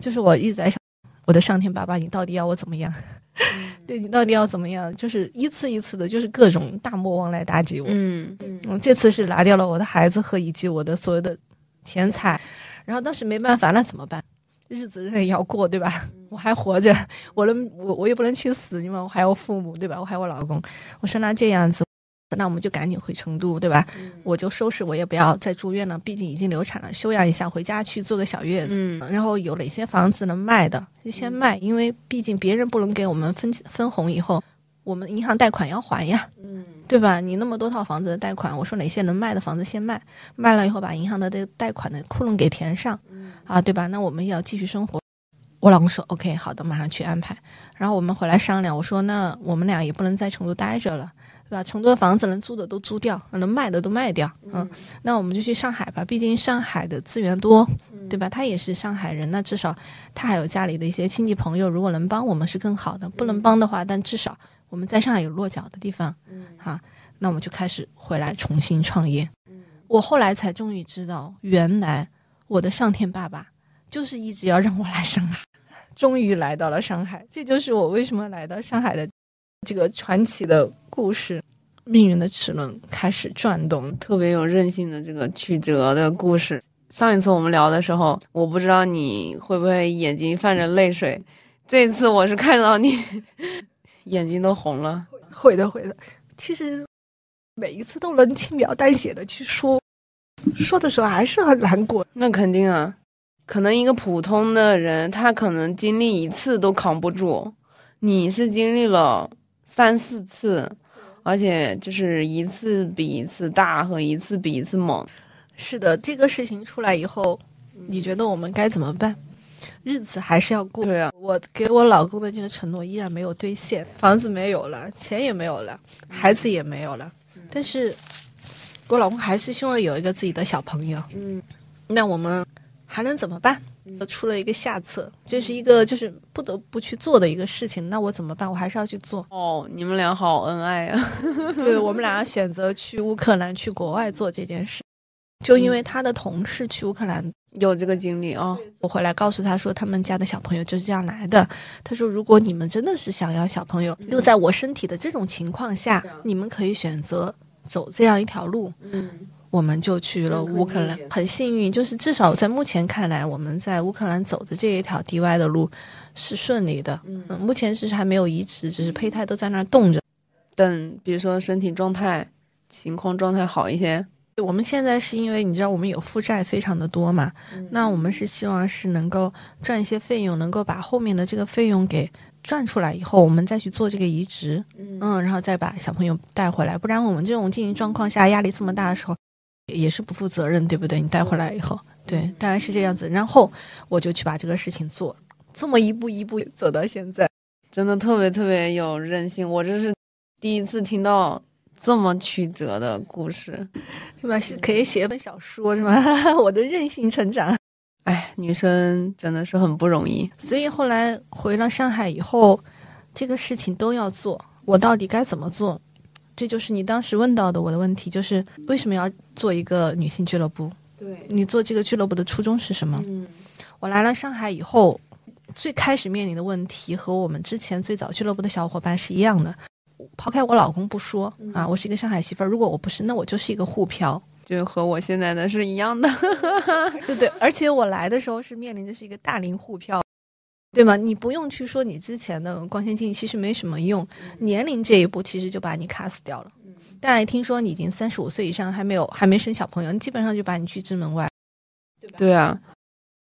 就是我一直在想，我的上天爸爸，你到底要我怎么样？对你到底要怎么样？就是一次一次的，就是各种大魔王来打击我。嗯，嗯，这次是拿掉了我的孩子和以及我的所有的钱财，然后当时没办法，那怎么办？日子也要过，对吧？我还活着，我能，我我也不能去死，因为我还有父母，对吧？我还有我老公。我说那这样子，那我们就赶紧回成都，对吧？我就收拾，我也不要再住院了，毕竟已经流产了，休养一下，回家去做个小月子。嗯然后有哪些房子能卖的，就先卖，因为毕竟别人不能给我们分分红，以后我们银行贷款要还呀，嗯，对吧？你那么多套房子的贷款，我说哪些能卖的房子先卖，卖了以后把银行的这个贷款的窟窿给填上，啊，对吧？那我们要继续生活。我老公说 OK，好的，马上去安排。然后我们回来商量，我说那我们俩也不能在成都待着了，对吧？成都的房子能租的都租掉，能卖的都卖掉，嗯，那我们就去上海吧，毕竟上海的资源多，对吧？他也是上海人，那至少他还有家里的一些亲戚朋友，如果能帮我们是更好的。不能帮的话，但至少我们在上海有落脚的地方，哈，那我们就开始回来重新创业。我后来才终于知道，原来我的上天爸爸就是一直要让我来上海，终于来到了上海，这就是我为什么来到上海的这个传奇的故事。命运的齿轮开始转动，特别有韧性的这个曲折的故事。上一次我们聊的时候，我不知道你会不会眼睛泛着泪水，这次我是看到你 眼睛都红了。会的，会的。其实每一次都能轻描淡写的去说，说的时候还是很难过。那肯定啊，可能一个普通的人，他可能经历一次都扛不住，你是经历了三四次，而且就是一次比一次大和一次比一次猛。是的，这个事情出来以后，你觉得我们该怎么办？日子还是要过。对啊，我给我老公的这个承诺依然没有兑现，房子没有了，钱也没有了，孩子也没有了，但是我老公还是希望有一个自己的小朋友。嗯，那我们还能怎么办？出了一个下策，这是一个就是不得不去做的一个事情。那我怎么办？我还是要去做。哦，你们俩好恩爱啊！对我们俩选择去乌克兰，去国外做这件事，就因为他的同事去乌克兰，有这个经历啊、我回来告诉他说，他们家的小朋友就是这样来的。他说，如果你们真的是想要小朋友，又在我身体的这种情况下，你们可以选择走这样一条路。嗯，我们就去了乌克兰，很幸运，就是至少在目前看来，我们在乌克兰走的这一条 DY 的路是顺利的。嗯，目前是还没有移植，只是胚胎都在那儿冻着。等比如说身体状态、情况状态好一些，我们现在是因为你知道我们有负债非常的多嘛，那我们是希望是能够赚一些费用，能够把后面的这个费用给赚出来以后，我们再去做这个移植，嗯，然后再把小朋友带回来，不然我们这种经营状况下压力这么大的时候，也是不负责任，对不对？你带回来以后，对，当然是这样子。然后我就去把这个事情做，这么一步一步走到现在。真的特别特别有韧性。我这是第一次听到这么曲折的故事。对吧？可以写一本小说是吗？我的韧性成长。哎，女生真的是很不容易。所以后来回了上海以后，这个事情都要做，我到底该怎么做？这就是你当时问到的我的问题，就是为什么要做一个女性俱乐部？对，你做这个俱乐部的初衷是什么？嗯我来了上海以后，最开始面临的问题和我们之前最早俱乐部的小伙伴是一样的。抛开我老公不说啊，我是一个上海媳妇儿，如果我不是，那我就是一个沪漂。就和我现在的是一样的。对对，而且我来的时候是面临的是一个大龄沪漂，对吗？你不用去说你之前的光鲜经历，其实没什么用，年龄这一步其实就把你卡死掉了。但一听说你已经三十五岁以上，还没有还没生小朋友，你基本上就把你拒之门外。对吧对啊，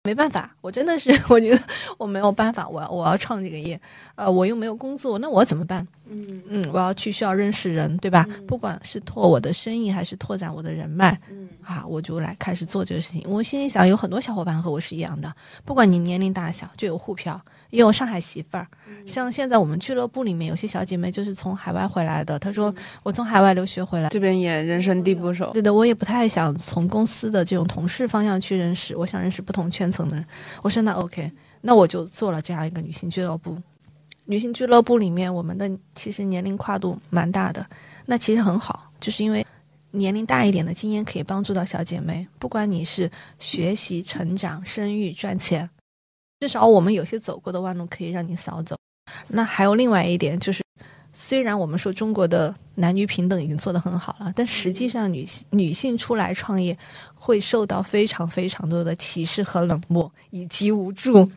没办法，我真的是 我觉得我没有办法，我要我要创这个业，呃，我又没有工作，那我怎么办？嗯嗯，我要去需要认识人，对吧？不管是拓我的生意，还是拓展我的人脉，嗯啊，我就来开始做这个事情。我心里想，有很多小伙伴和我是一样的，不管你年龄大小，就有沪漂，也有上海媳妇儿。像现在我们俱乐部里面有些小姐妹就是从海外回来的，她说我从海外留学回来。这边也人生地不熟。对的，我也不太想从公司的这种同事方向去认识，我想认识不同圈层的人。我说那 OK，那我就做了这样一个女性俱乐部。女性俱乐部里面，我们的其实年龄跨度蛮大的，那其实很好，就是因为年龄大一点的经验可以帮助到小姐妹，不管你是学习、成长、生育、赚钱，至少我们有些走过的弯路可以让你少走。那还有另外一点就是，虽然我们说中国的男女平等已经做得很好了，但实际上女性女性出来创业会受到非常非常多的歧视和冷漠以及无助。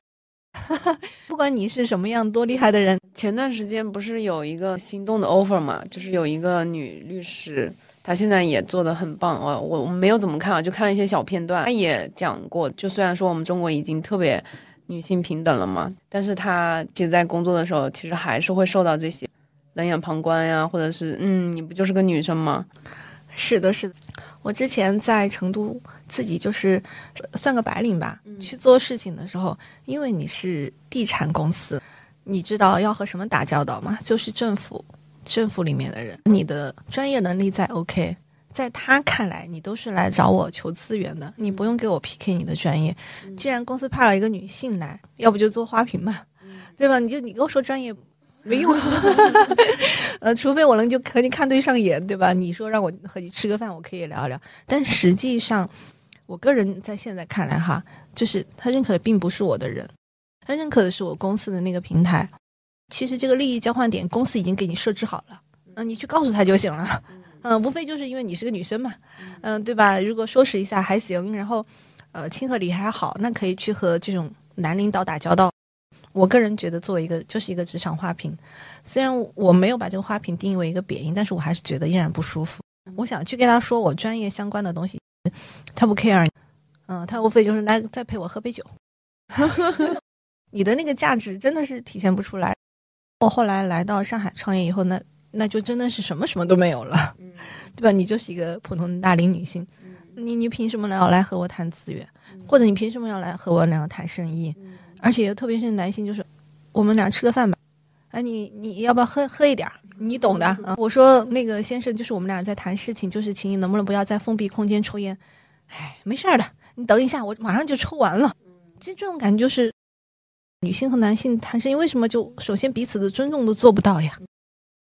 不管你是什么样多厉害的人，前段时间不是有一个心动的 offer 嘛，就是有一个女律师，她现在也做得很棒哦。我我没有怎么看啊，就看了一些小片段。她也讲过，就虽然说我们中国已经特别女性平等了嘛，但是她其实在工作的时候，其实还是会受到这些冷眼旁观呀，或者是嗯，你不就是个女生吗？是的，是的。我之前在成都自己就是呃算个白领吧，去做事情的时候，因为你是地产公司，你知道要和什么打交道吗？就是政府，政府里面的人，你的专业能力再 OK，在他看来，你都是来找我求资源的，你不用给我 PK 你的专业。既然公司派了一个女性来，要不就做花瓶嘛，对吧？你就你跟我说专业。没用，呃，除非我能就和你看对上眼，对吧？你说让我和你吃个饭，我可以聊一聊。但实际上，我个人在现在看来哈，就是他认可的并不是我的人，他认可的是我公司的那个平台。其实这个利益交换点，公司已经给你设置好了，嗯、你去告诉他就行了。嗯、无非就是因为你是个女生嘛，嗯、对吧？如果收拾一下还行，然后呃亲和力还好，那可以去和这种男领导打交道。我个人觉得，作为一个就是一个职场花瓶，虽然我没有把这个花瓶定义为一个贬义，但是我还是觉得依然不舒服。我想去跟他说我专业相关的东西，他不 care，嗯，他无非就是来再陪我喝杯酒。你的那个价值真的是体现不出来。我后来来到上海创业以后，那那就真的是什么什么都没有了，对吧？你就是一个普通的大龄女性，你你凭什么要来和我谈资源，或者你凭什么要来和我两个谈生意？而且特别是男性，就是我们俩吃个饭吧，哎，你你要不要喝喝一点儿？你懂的。啊我说那个先生，就是我们俩在谈事情，就是请你能不能不要在封闭空间抽烟？哎，没事儿的，你等一下，我马上就抽完了。其实这种感觉就是女性和男性谈生意，为什么就首先彼此的尊重都做不到呀？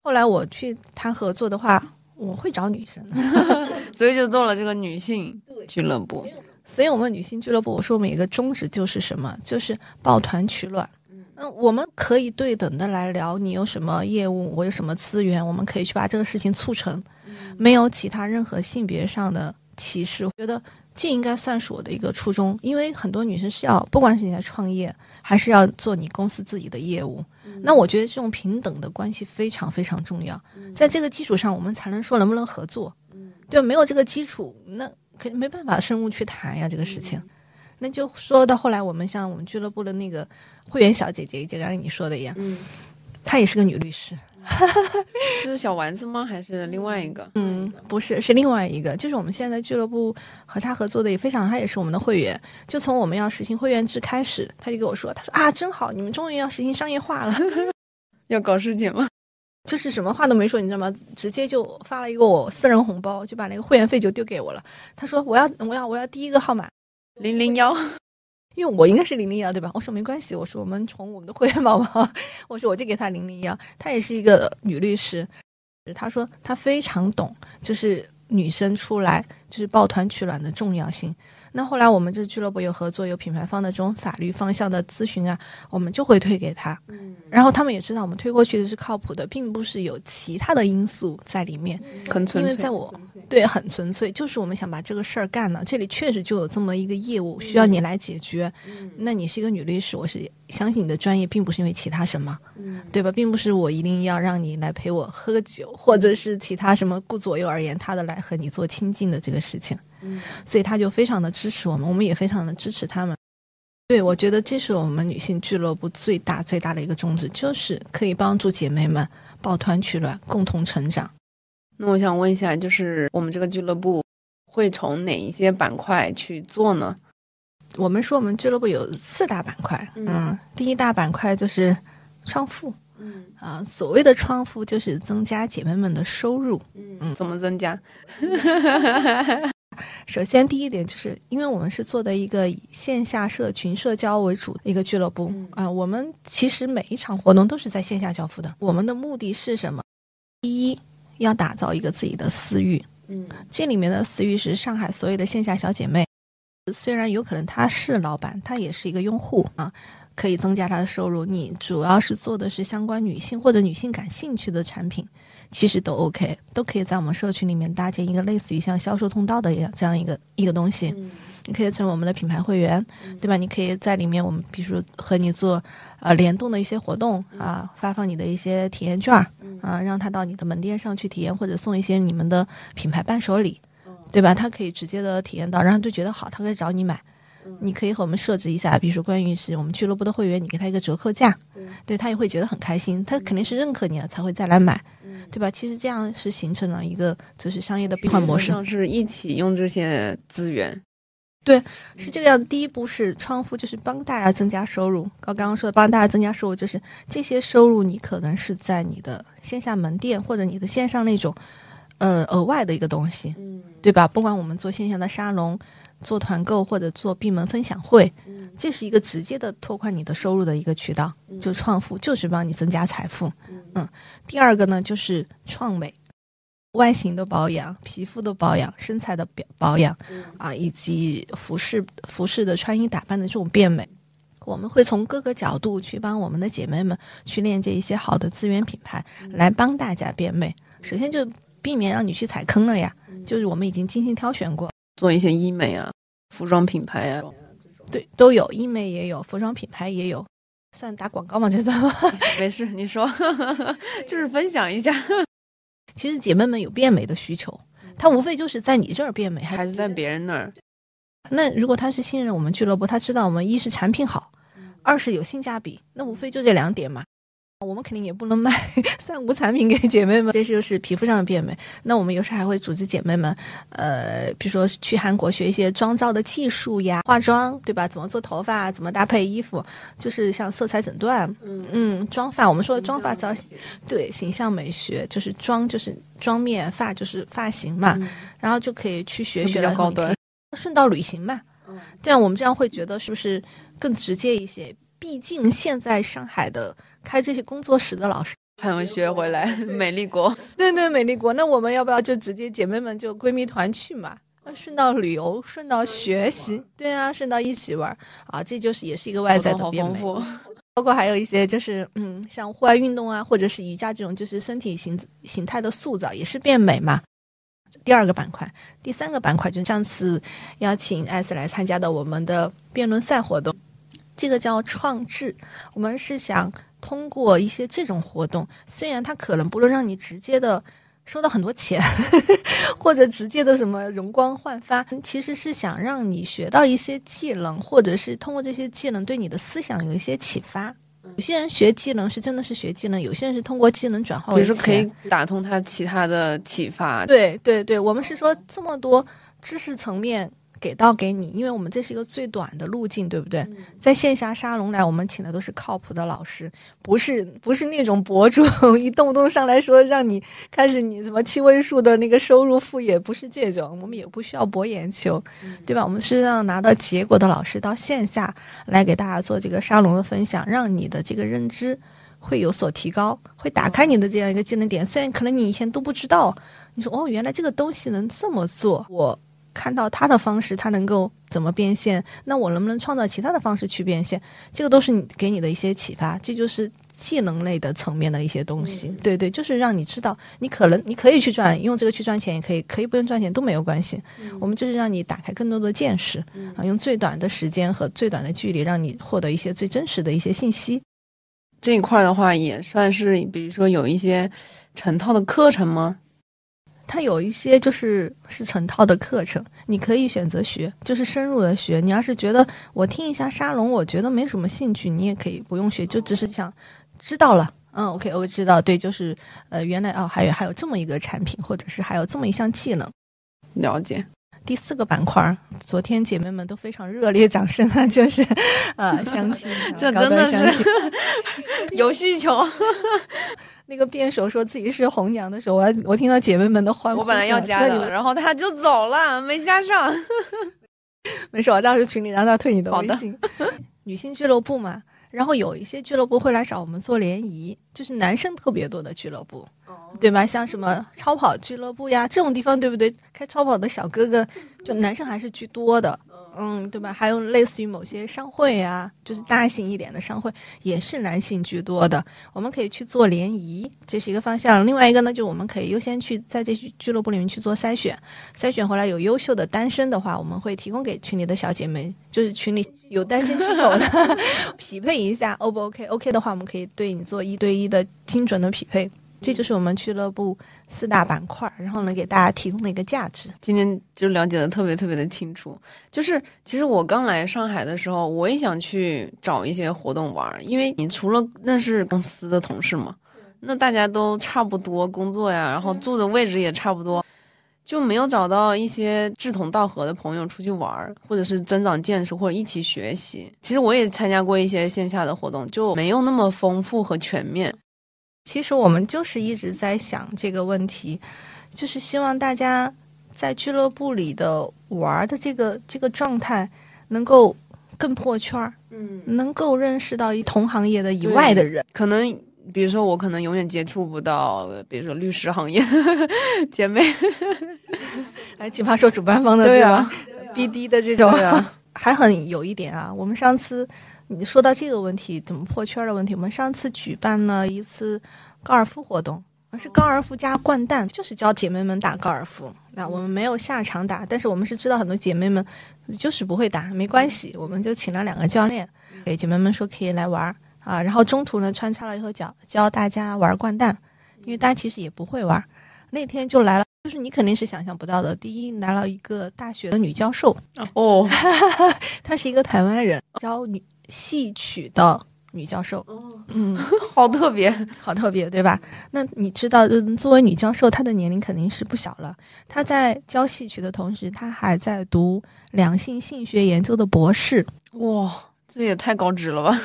后来我去谈合作的话，我会找女生，所以就做了这个女性俱乐部。所以我们女性俱乐部，我说我们一个宗旨就是什么？就是抱团取暖。嗯，我们可以对等的来聊，你有什么业务，我有什么资源，我们可以去把这个事情促成，没有其他任何性别上的歧视。我觉得这应该算是我的一个初衷，因为很多女生是要，不管是你在创业，还是要做你公司自己的业务，那我觉得这种平等的关系非常非常重要。在这个基础上，我们才能说能不能合作。对吧，没有这个基础，那肯定没办法深入去谈呀，这个事情。那就说到后来，我们像我们俱乐部的那个会员小姐姐，就刚才你说的一样，她也是个女律师。是小丸子吗？还是另外一个？嗯，不是，是另外一个，就是我们现在俱乐部和他合作的也非常，他也是我们的会员。就从我们要实行会员制开始，他就跟我说，他说啊，真好，你们终于要实行商业化了。要搞事情了？就是什么话都没说，你知道吗？直接就发了一个我私人红包，就把那个会员费就丢给我了。他说我要我要我要第一个号码，零零幺。因为我应该是零零幺对吧？我说没关系，我说我们从我们的会员宝宝，我说我就给他零零幺。她也是一个女律师，她说她非常懂，就是女生出来就是抱团取暖的重要性。那后来我们这俱乐部有合作，有品牌方的这种法律方向的咨询啊，我们就会推给他。然后他们也知道我们推过去的是靠谱的，并不是有其他的因素在里面。很纯粹。因为在我对很纯粹，就是我们想把这个事儿干了，这里确实就有这么一个业务需要你来解决。那你是一个女律师，我是相信你的专业，并不是因为其他什么，对吧？并不是我一定要让你来陪我喝个酒，或者是其他什么顾左右而言他的来和你做亲近的这个事情。所以他就非常的支持我们，我们也非常的支持他们。对，我觉得这是我们女性俱乐部最大最大的一个宗旨，就是可以帮助姐妹们抱团取暖，共同成长。那我想问一下，就是我们这个俱乐部会从哪一些板块去做呢？我们说我们俱乐部有四大板块，嗯，第一大板块就是创富，嗯啊，所谓的创富就是增加姐妹们的收入，嗯，怎么增加？首先，第一点就是因为我们是做的一个以线下社群社交为主的一个俱乐部啊，我们其实每一场活动都是在线下交付的。我们的目的是什么？第一，要打造一个自己的私域，嗯，这里面的私域是上海所有的线下小姐妹，虽然有可能她是老板，她也是一个用户啊，可以增加她的收入。你主要是做的是相关女性或者女性感兴趣的产品。其实都 OK，都可以在我们社群里面搭建一个类似于像销售通道的一样这样一个一个东西。你可以成为我们的品牌会员，对吧？你可以在里面，我们比如说和你做呃联动的一些活动啊，发放你的一些体验券啊，让他到你的门店上去体验，或者送一些你们的品牌伴手礼，对吧？他可以直接的体验到，然后就觉得好，他可以找你买。你可以和我们设置一下，比如说关于是我们俱乐部的会员，你给他一个折扣价，对他也会觉得很开心，他肯定是认可你了才会再来买。对吧？其实这样是形成了一个就是商业的闭环模式，是一起用这些资源。对，是这个样子。第一步是创富，就是帮大家增加收入。刚刚刚说的帮大家增加收入，就是这些收入你可能是在你的线下门店或者你的线上那种呃额外的一个东西，对吧？不管我们做线下的沙龙、做团购或者做闭门分享会，这是一个直接的拓宽你的收入的一个渠道。就创富就是帮你增加财富。嗯，第二个呢就是创美，外形的保养、皮肤的保养、身材的表保养啊，以及服饰服饰的穿衣打扮的这种变美，我们会从各个角度去帮我们的姐妹们去链接一些好的资源品牌，来帮大家变美。首先就避免让你去踩坑了呀，就是我们已经精心挑选过，做一些医美啊、服装品牌啊，对，都有医美也有，服装品牌也有。算打广告吗？这算吗？没事，你说，就是分享一下。其实姐妹们有变美的需求，她无非就是在你这儿变美，还是在别人那儿。那如果她是信任我们俱乐部，她知道我们一是产品好，二是有性价比，那无非就这两点嘛。我们肯定也不能卖 三无产品给姐妹们，这就是皮肤上的变美。那我们有时还会组织姐妹们，呃，比如说去韩国学一些妆造的技术呀，化妆对吧？怎么做头发，怎么搭配衣服，就是像色彩诊断，嗯嗯，妆发，我们说的妆发造型，对，形象美学就是妆就是妆面，发就是发型嘛，然后就可以去学学了高端顺道旅行嘛。这样我们这样会觉得是不是更直接一些？毕竟现在上海的开这些工作室的老师，还能学回来美丽国。对对，美丽国，那我们要不要就直接姐妹们就闺蜜团去嘛？那顺道旅游，顺道学习，对啊，顺道一起玩儿啊，这就是也是一个外在的变美。包括还有一些就是嗯，像户外运动啊，或者是瑜伽这种，就是身体形形态的塑造，也是变美嘛。第二个板块，第三个板块就是上次邀请艾斯来参加的我们的辩论赛活动，这个叫创智。我们是想通过一些这种活动，虽然它可能不能让你直接的收到很多钱，或者直接的什么容光焕发，其实是想让你学到一些技能，或者是通过这些技能对你的思想有一些启发。有些人学技能是真的是学技能，有些人是通过技能转化为比如说可以打通他其他的启发。对对对，我们是说这么多知识层面给到给你，因为我们这是一个最短的路径，对不对？在线下沙龙来，我们请的都是靠谱的老师，不是不是那种博主 一动不动上来说让你开始你什么七位数的那个收入副业，不是这种，我们也不需要博眼球，对吧？我们是让拿到结果的老师到线下来给大家做这个沙龙的分享，让你的这个认知。会有所提高，会打开你的这样一个技能点。虽然可能你以前都不知道，你说哦，原来这个东西能这么做。我看到他的方式，他能够怎么变现？那我能不能创造其他的方式去变现？这个都是你给你的一些启发，这就是技能类的层面的一些东西。对对，就是让你知道，你可能你可以去赚，用这个去赚钱也可以，可以不用赚钱都没有关系。我们就是让你打开更多的见识啊，用最短的时间和最短的距离，让你获得一些最真实的一些信息。这一块的话，也算是比如说有一些成套的课程吗？它有一些就是是成套的课程，你可以选择学，就是深入的学。你要是觉得我听一下沙龙，我觉得没什么兴趣，你也可以不用学，就只是想知道了。嗯，OK，我知道，对，就是呃，原来哦，还有还有这么一个产品，或者是还有这么一项技能。了解，第四个板块儿，昨天姐妹们都非常热烈掌声啊，就是 呃相亲，这真的是 有需求。那个辩手说自己是红娘的时候，我还我听到姐妹们的欢呼。我本来要加的，然后他就走了，没加上。没事，我到时候群里让他退你的微信。女性俱乐部嘛，然后有一些俱乐部会来找我们做联谊，就是男生特别多的俱乐部，对吧？像什么超跑俱乐部呀这种地方，对不对？开超跑的小哥哥，就男生还是居多的。嗯，对吧？还有类似于某些商会啊，就是大型一点的商会，也是男性居多的。我们可以去做联谊，这是一个方向。另外一个呢，就我们可以优先去在这些俱乐部里面去做筛选，筛选回来有优秀的单身的话，我们会提供给群里的小姐妹，就是群里有单身需求的，匹配一下，O 不 OK？OK 的话，我们可以对你做一对一的精准的匹配。这就是我们俱乐部四大板块，然后呢给大家提供的一个价值。今天就了解的特别特别的清楚。就是其实我刚来上海的时候，我也想去找一些活动玩儿，因为你除了认识公司的同事嘛，那大家都差不多工作呀，然后住的位置也差不多，就没有找到一些志同道合的朋友出去玩儿，或者是增长见识，或者一起学习。其实我也参加过一些线下的活动，就没有那么丰富和全面。其实我们就是一直在想这个问题，就是希望大家在俱乐部里的玩儿的这个这个状态能够更破圈儿，嗯，能够认识到一同行业的以外的人。可能比如说我可能永远接触不到，比如说律师行业 姐妹，哎，奇葩说主办方的对啊吧？BD 的这种，对啊 还很有一点啊。我们上次你说到这个问题，怎么破圈儿的问题，我们上次举办了一次高尔夫活动，是高尔夫加掼蛋，就是教姐妹们打高尔夫。那我们没有下场打，但是我们是知道很多姐妹们就是不会打，没关系，我们就请了两个教练，给姐妹们说可以来玩儿啊。然后中途呢穿插了以后教教大家玩掼蛋，因为大家其实也不会玩儿。那天就来了，就是你肯定是想象不到的。第一，来了一个大学的女教授，哦，她是一个台湾人，教女戏曲的女教授。嗯，好特别。好特别，对吧？那你知道，嗯作为女教授，她的年龄肯定是不小了。她在教戏曲的同时，她还在读两性性学研究的博士。哇，这也太高职了吧！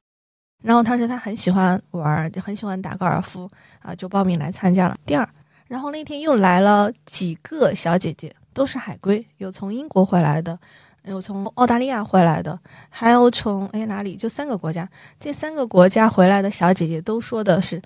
然后她说她很喜欢玩儿，就很喜欢打高尔夫啊，就报名来参加了。第二，然后那天又来了几个小姐姐，都是海归，有从英国回来的，有从澳大利亚回来的，还有从哎哪里，就三个国家。这三个国家回来的小姐姐都说的是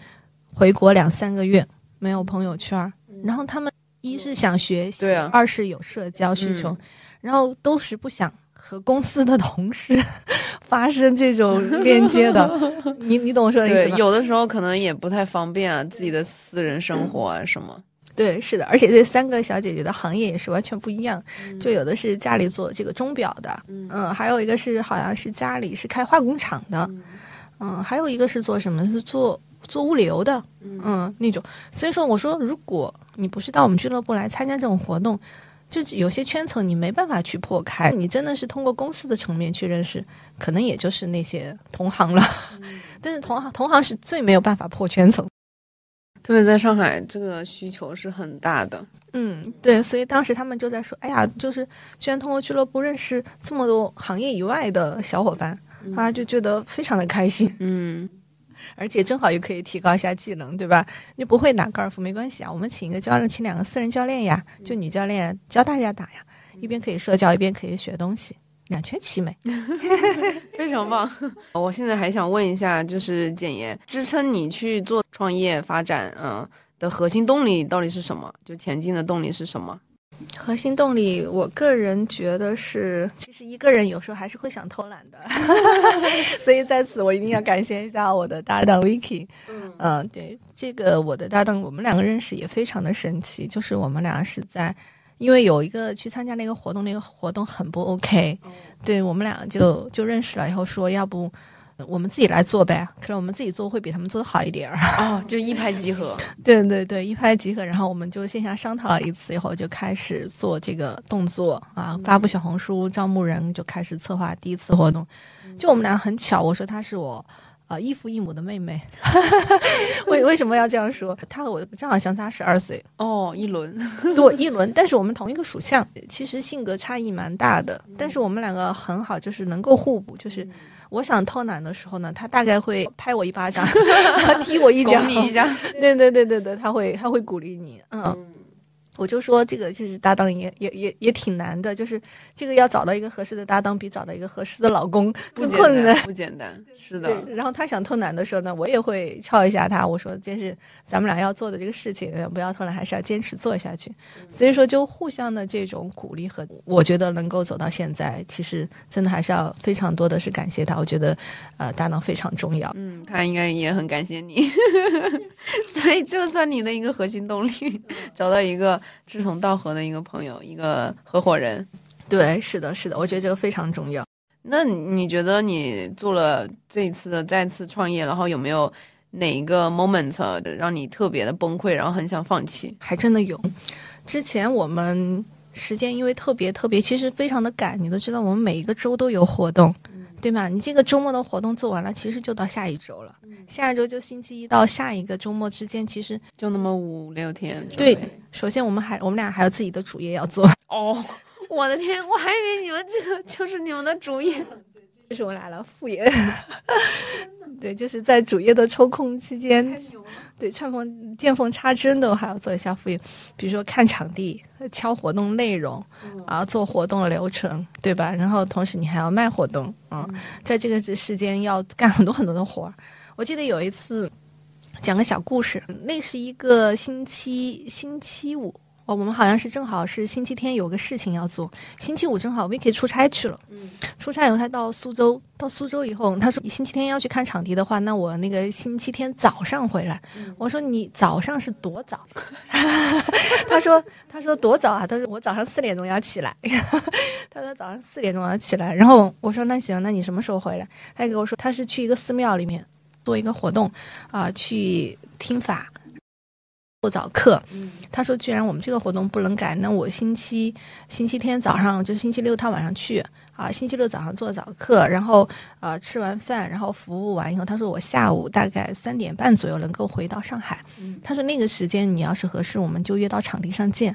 回国两三个月没有朋友圈，然后她们一是想学习，二是有社交需求，嗯然后都是不想和公司的同事 发生这种链接的。你你懂我说的意对思，吧？有的时候可能也不太方便啊，自己的私人生活啊什么。对，是的，而且这三个小姐姐的行业也是完全不一样，就有的是家里做这个钟表的，嗯还有一个是好像是家里是开化工厂的，嗯还有一个是做什么？是做做物流的，嗯那种。所以说，我说，如果你不是到我们俱乐部来参加这种活动，就有些圈层你没办法去破开，你真的是通过公司的层面去认识，可能也就是那些同行了。但是同行同行是最没有办法破圈层。特别在上海，这个需求是很大的。嗯，对，所以当时他们就在说，哎呀，就是居然通过俱乐部认识这么多行业以外的小伙伴，啊，就觉得非常的开心，嗯，而且正好又可以提高一下技能，对吧？你不会打高尔夫没关系啊，我们请一个教练，请两个私人教练呀，就女教练教大家打呀，一边可以社交，一边可以学东西，两全其美。非常棒。我现在还想问一下，就是简爷，支撑你去做创业发展，嗯、的核心动力到底是什么？就前进的动力是什么？核心动力，我个人觉得是，其实一个人有时候还是会想偷懒的，所以在此我一定要感谢一下我的搭档 Vicky。嗯、对，这个我的搭档，我们两个认识也非常的神奇，就是我们俩是在。因为有一个去参加那个活动，那个活动很不 OK，、对我们俩就就认识了以后说，要不呃我们自己来做呗，可能我们自己做会比他们做的好一点儿。哦，就一拍即合。对对对，一拍即合，然后我们就线下商讨了一次以后，就开始做这个动作啊，发布小红书招募人，就开始策划第一次活动。就我们俩很巧，我说他是我呃异父异母的妹妹，为为什么要这样说？她和我正好相差十二岁，哦，一轮。对一轮，但是我们同一个属相，其实性格差异蛮大的，但是我们两个很好，就是能够互补，就是。我想偷懒的时候呢，他大概会拍我一巴掌，踢我一脚，你一下。对对对对对，他会他会鼓励你，嗯。我就说这个就是搭档也也也也挺难的，就是这个要找到一个合适的搭档，比找到一个合适的老公不困难，。不简单。是的。然后他想偷懒的时候呢，我也会敲一下他，我说这是咱们俩要做的这个事情，呃不要偷懒，还是要坚持做下去。所以说，就互相的这种鼓励和，我觉得能够走到现在，其实真的还是要非常多的是感谢他。我觉得，呃，搭档非常重要。嗯，他应该也很感谢你，所以这算你的一个核心动力，找到一个志同道合的一个朋友，一个合伙人。对，是的，是的，我觉得这个非常重要。那你觉得你做了这一次的再次创业，然后有没有哪一个 moment 让你特别的崩溃，然后很想放弃？还真的有。之前我们时间因为特别特别，其实非常的赶，你都知道，我们每一个周都有活动，对吗？你这个周末的活动做完了，其实就到下一周了。下一周就星期一到下一个周末之间，其实就那么五六天？对首先我们还我们俩还有自己的主业要做，哦，我的天，我还以为你们这个就是你们的主业。这是我俩的副业。对，就是在主业的抽空期间，对，趁缝见缝插针的我还要做一下副业，比如说看场地、敲活动内容，然后做活动的流程，对吧？然后同时你还要卖活动，嗯，在这个时间要干很多很多的活儿。我记得有一次讲个小故事，那是一个星期星期五。哦，我们好像是正好是星期天有个事情要做，星期五正好 Vicky 出差去了，出差以后他到苏州，到苏州以后他说星期天要去看场地的话，那我那个星期天早上回来。我说你早上是多早？他说他说多早啊？他说我早上四点钟要起来。他说早上四点钟要起来，然后我说那行，那你什么时候回来？他给我说他是去一个寺庙里面做一个活动啊、去听法。做早课。他说，既然我们这个活动不能改，那我星期星期天早上就星期六他晚上去啊，星期六早上做早课，然后呃吃完饭，然后服务完以后，他说我下午大概三点半左右能够回到上海。他说那个时间你要是合适，我们就约到场地上见。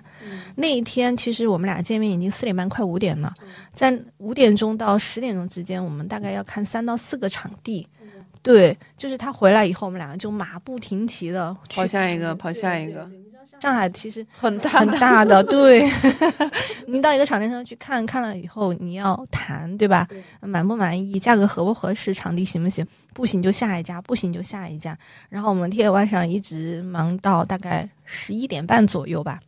那一天其实我们俩见面已经四点半快五点了，在五点钟到十点钟之间，我们大概要看三到四个场地。对，就是他回来以后，我们两个就马不停蹄的跑下一个，跑下一个。上海其实很大很大的，对。您到一个场地上去看看了以后，你要谈，对吧？满不满意，价格合不合适，场地行不行？不行就下一家，不行就下一家。然后我们天晚上一直忙到大概十一点半左右吧，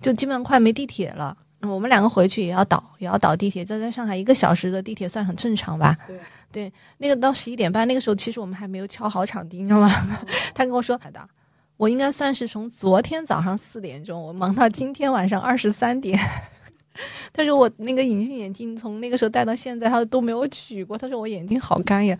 就基本上快没地铁了。我们两个回去也要倒，也要倒地铁。这在上海一个小时的地铁算很正常吧？对，对，那个到十一点半，那个时候其实我们还没有敲好场地，你知道吗？他跟我说的，我应该算是从昨天早上四点钟，我忙到今天晚上二十三点。他说我那个隐形眼镜从那个时候戴到现在，他都没有取过。他说我眼睛好干呀。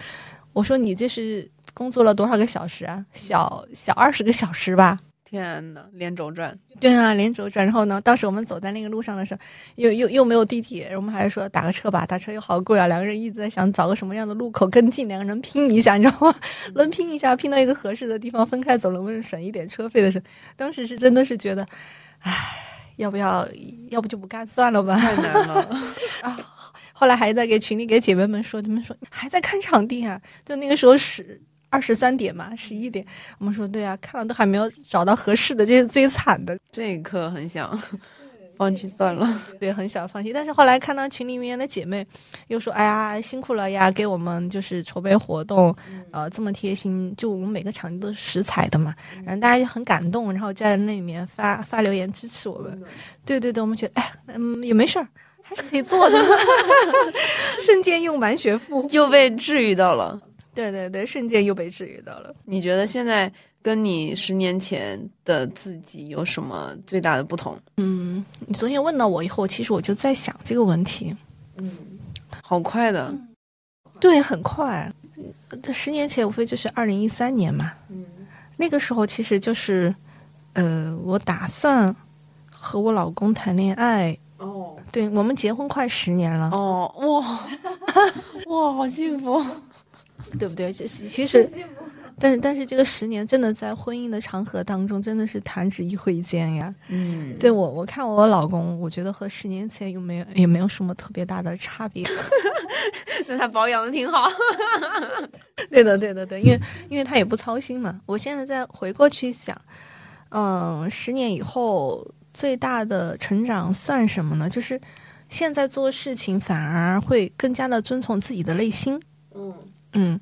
我说你这是工作了多少个小时啊？小小二十个小时吧。天呐，连轴转。对啊，连轴转。然后呢，当时我们走在那个路上的时候，又又又没有地铁，我们还是说打个车吧，打车又好贵啊。两个人一直在想找个什么样的路口跟近，两个人拼一下，你知道吗？能拼一下，拼到一个合适的地方分开走，能不能省一点车费的时候，当时是真的是觉得，唉，要不要，要不就不干算了吧。太难了 啊！后来还在给群里给姐妹们说，他们说还在看场地啊，就那个时候是。二十三点嘛，十一点，我们说对啊，看了都还没有找到合适的，这是最惨的。这一刻很想 放弃算了，对，很想放弃。但是后来看到群里面的姐妹又说：“哎呀，辛苦了呀，给我们就是筹备活动，呃，这么贴心。就我们每个场地都是实彩的嘛，然后大家就很感动，然后在那里面发发留言支持我们。对对对，我们觉得哎，嗯，也没事儿，还是可以做的。瞬间又满血复，又被治愈到了。”对对对，瞬间又被治愈到了。你觉得现在跟你十年前的自己有什么最大的不同？嗯，你昨天问到我以后，其实我就在想这个问题。嗯，好快的，对，很快。这十年前无非就是二零一三年嘛。嗯，那个时候其实就是，呃，我打算和我老公谈恋爱。哦，对我们结婚快十年了。哦，哇，哇，好幸福。对不对？就是其实，但是但是这个十年真的在婚姻的长河当中，真的是弹指一挥间呀。嗯，对我我看我老公，我觉得和十年前又没有也没有什么特别大的差别。那他保养的挺好。对的对的对，因为因为他也不操心嘛。我现在再回过去想，嗯，十年以后最大的成长算什么呢？就是现在做事情反而会更加的遵从自己的内心。嗯。嗯，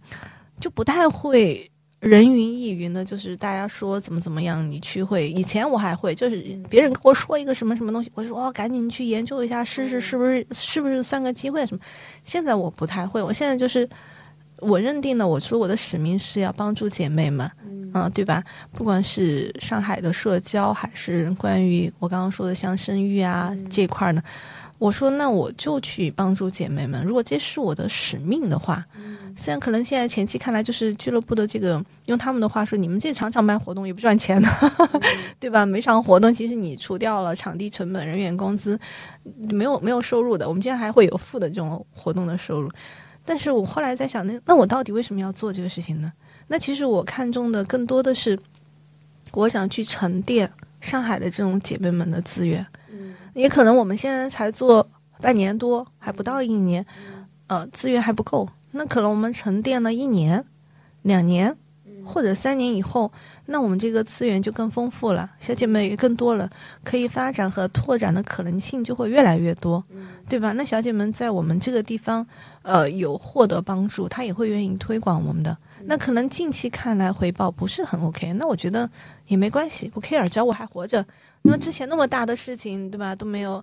就不太会人云亦云的，就是大家说怎么怎么样，你去会。以前我还会，就是别人跟我说一个什么什么东西，我说哦，赶紧去研究一下，试试是不是是不是算个机会什么。现在我不太会，我现在就是我认定了，我说我的使命是要帮助姐妹们，嗯，对吧？不管是上海的社交，还是关于我刚刚说的像生育啊这块呢，我说那我就去帮助姐妹们。如果这是我的使命的话。虽然可能现在前期看来就是俱乐部的这个，用他们的话说，你们这场场办活动也不赚钱的，对吧？每场活动其实你除掉了场地成本、人员工资，没有没有收入的。我们今天还会有负的这种活动的收入。但是我后来在想，那那我到底为什么要做这个事情呢？那其实我看中的更多的是，我想去沉淀上海的这种姐妹们的资源。嗯，也可能我们现在才做半年多，还不到一年，呃，资源还不够。那可能我们沉淀了一年、两年，或者三年以后，那我们这个资源就更丰富了，小姐妹也更多了，可以发展和拓展的可能性就会越来越多，对吧？那小姐们在我们这个地方，呃，有获得帮助，她也会愿意推广我们的。那可能近期看来回报不是很 OK，那我觉得也没关系，不 care，只要我还活着。那么之前那么大的事情，对吧？都没有，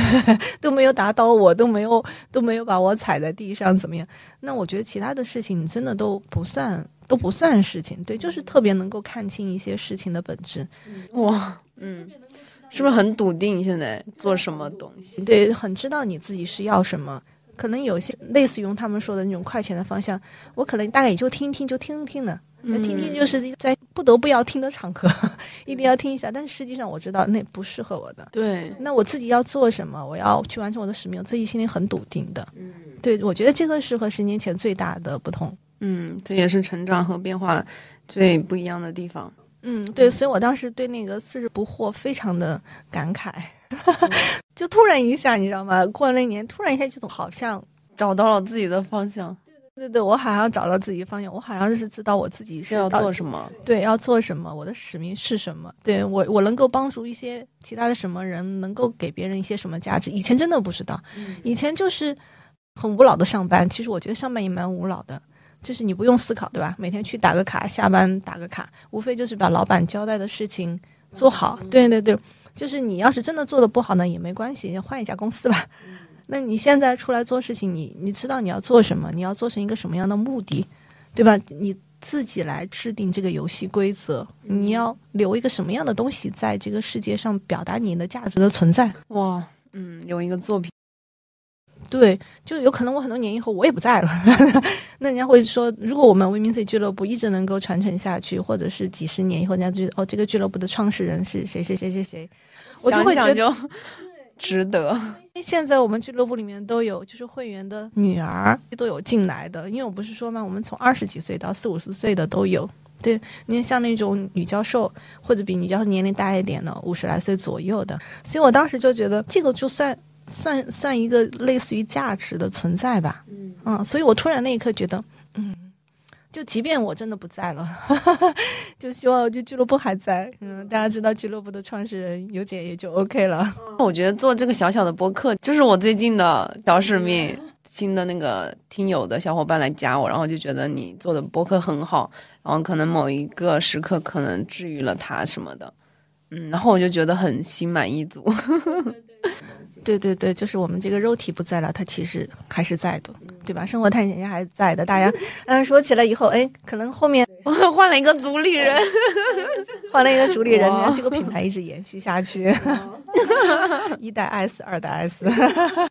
都没有打倒我，都没有都没有把我踩在地上，怎么样？那我觉得其他的事情真的都不算，都不算事情。对，就是特别能够看清一些事情的本质。哇，嗯，是不是很笃定？现在做什么东西？对，很知道你自己是要什么。可能有些类似于用他们说的那种快钱的方向，我可能大概也就听听，就听听的。就听听就是在不得不要听的场合，一定要听一下。但是实际上我知道那不适合我的。对，那我自己要做什么？我要去完成我的使命，我自己心里很笃定的。嗯，对，我觉得这个是和十年前最大的不同。嗯，这也是成长和变化最不一样的地方。嗯，对，所以我当时对那个四十不惑非常的感慨，就突然一下，你知道吗？过了那年，突然一下就好像，找到了自己的方向，对对，我好像找到自己的方向，我好像是知道我自己是是要做什么。对，要做什么，我的使命是什么？对我，我能够帮助一些其他的什么人，能够给别人一些什么价值？以前真的不知道，以前就是很无脑的上班。其实我觉得上班也蛮无脑的，就是你不用思考，对吧？每天去打个卡，下班打个卡，无非就是把老板交代的事情做好。对对对，就是你要是真的做的不好呢，也没关系，换一家公司吧。那你现在出来做事情，你你知道你要做什么，你要做成一个什么样的目的，对吧？你自己来制定这个游戏规则，你要留一个什么样的东西在这个世界上表达你的价值的存在。哇，嗯，有一个作品，对，就有可能我很多年以后我也不在了，那人家会说，如果我们维明 C 俱乐部一直能够传承下去，或者是几十年以后，人家就哦，这个俱乐部的创始人是谁谁谁谁谁，我就会觉得值得。现在我们俱乐部里面都有，就是会员的女儿都有进来的，因为我不是说嘛，我们从二十几岁到四五十岁的都有。对，你看像那种女教授，或者比女教授年龄大一点的，五十来岁左右的，所以我当时就觉得这个就算算算一个类似于价值的存在吧。嗯，所以我突然那一刻觉得，嗯，就即便我真的不在了，就希望就俱乐部还在。嗯，大家知道俱乐部的创始人尤姐也就 OK 了。我觉得做这个小小的播客，就是我最近的小使命。新的那个听友的小伙伴来加我，然后就觉得你做的播客很好，然后可能某一个时刻可能治愈了他什么的，嗯，然后我就觉得很心满意足。对对对，就是我们这个肉体不在了，它其实还是在的，对吧？生活探险家还在的，大家嗯说起来以后，哎，可能后面换了一个主理人，换了一个主理人，哇让这个品牌一直延续下去，一代 S，二代 S。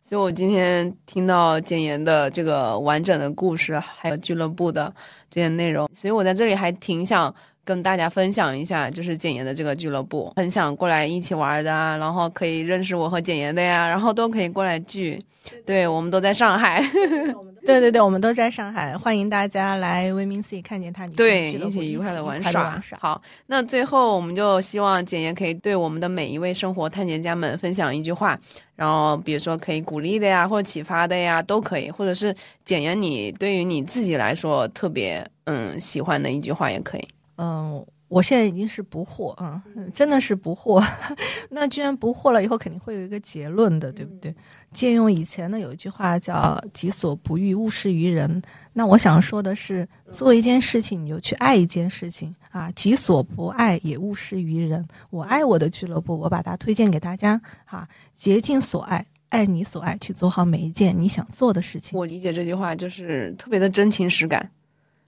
所以我今天听到简言的这个完整的故事，还有俱乐部的这些内容，所以我在这里还挺想跟大家分享一下，就是简言的这个俱乐部，很想过来一起玩的啊，然后可以认识我和简言的呀，然后都可以过来聚。对，我们都在上海，对对对，我们都在上海，欢迎大家来威明 C 看见他女性对，一起愉快的玩玩耍。玩耍。好，那最后我们就希望简言可以对我们的每一位生活探险家们分享一句话，然后比如说可以鼓励的呀，或者启发的呀，都可以，或者是简言你对于你自己来说特别嗯喜欢的一句话也可以。嗯，我现在已经是不惑啊、嗯，真的是不惑。那既然不惑了，以后肯定会有一个结论的，对不对？借用以前的有一句话叫“己所不欲，勿施于人”。那我想说的是，做一件事情，你就去爱一件事情啊，己所不爱，也勿施于人。我爱我的俱乐部，我把它推荐给大家啊，竭尽所爱，爱你所爱，去做好每一件你想做的事情。我理解这句话就是特别的真情实感，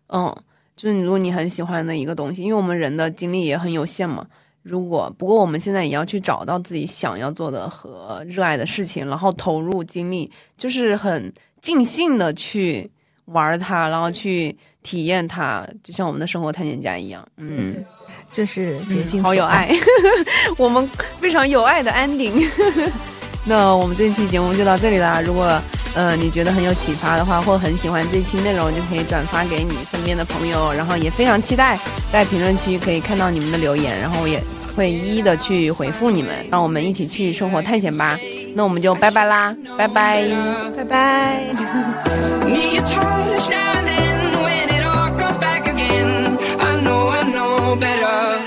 嗯，就是你如果你很喜欢的一个东西，因为我们人的精力也很有限嘛。如果不过我们现在也要去找到自己想要做的和热爱的事情，然后投入精力，就是很尽兴的去玩它，然后去体验它，就像我们的生活探险家一样，嗯，这是好有爱，我们非常有爱的 ending。那我们这期节目就到这里啦。如果呃你觉得很有启发的话，或很喜欢这期内容，就可以转发给你身边的朋友。然后也非常期待在评论区可以看到你们的留言，然后我也会一一的去回复你们。让我们一起去生活探险吧。那我们就拜拜啦，拜拜，拜拜。Better.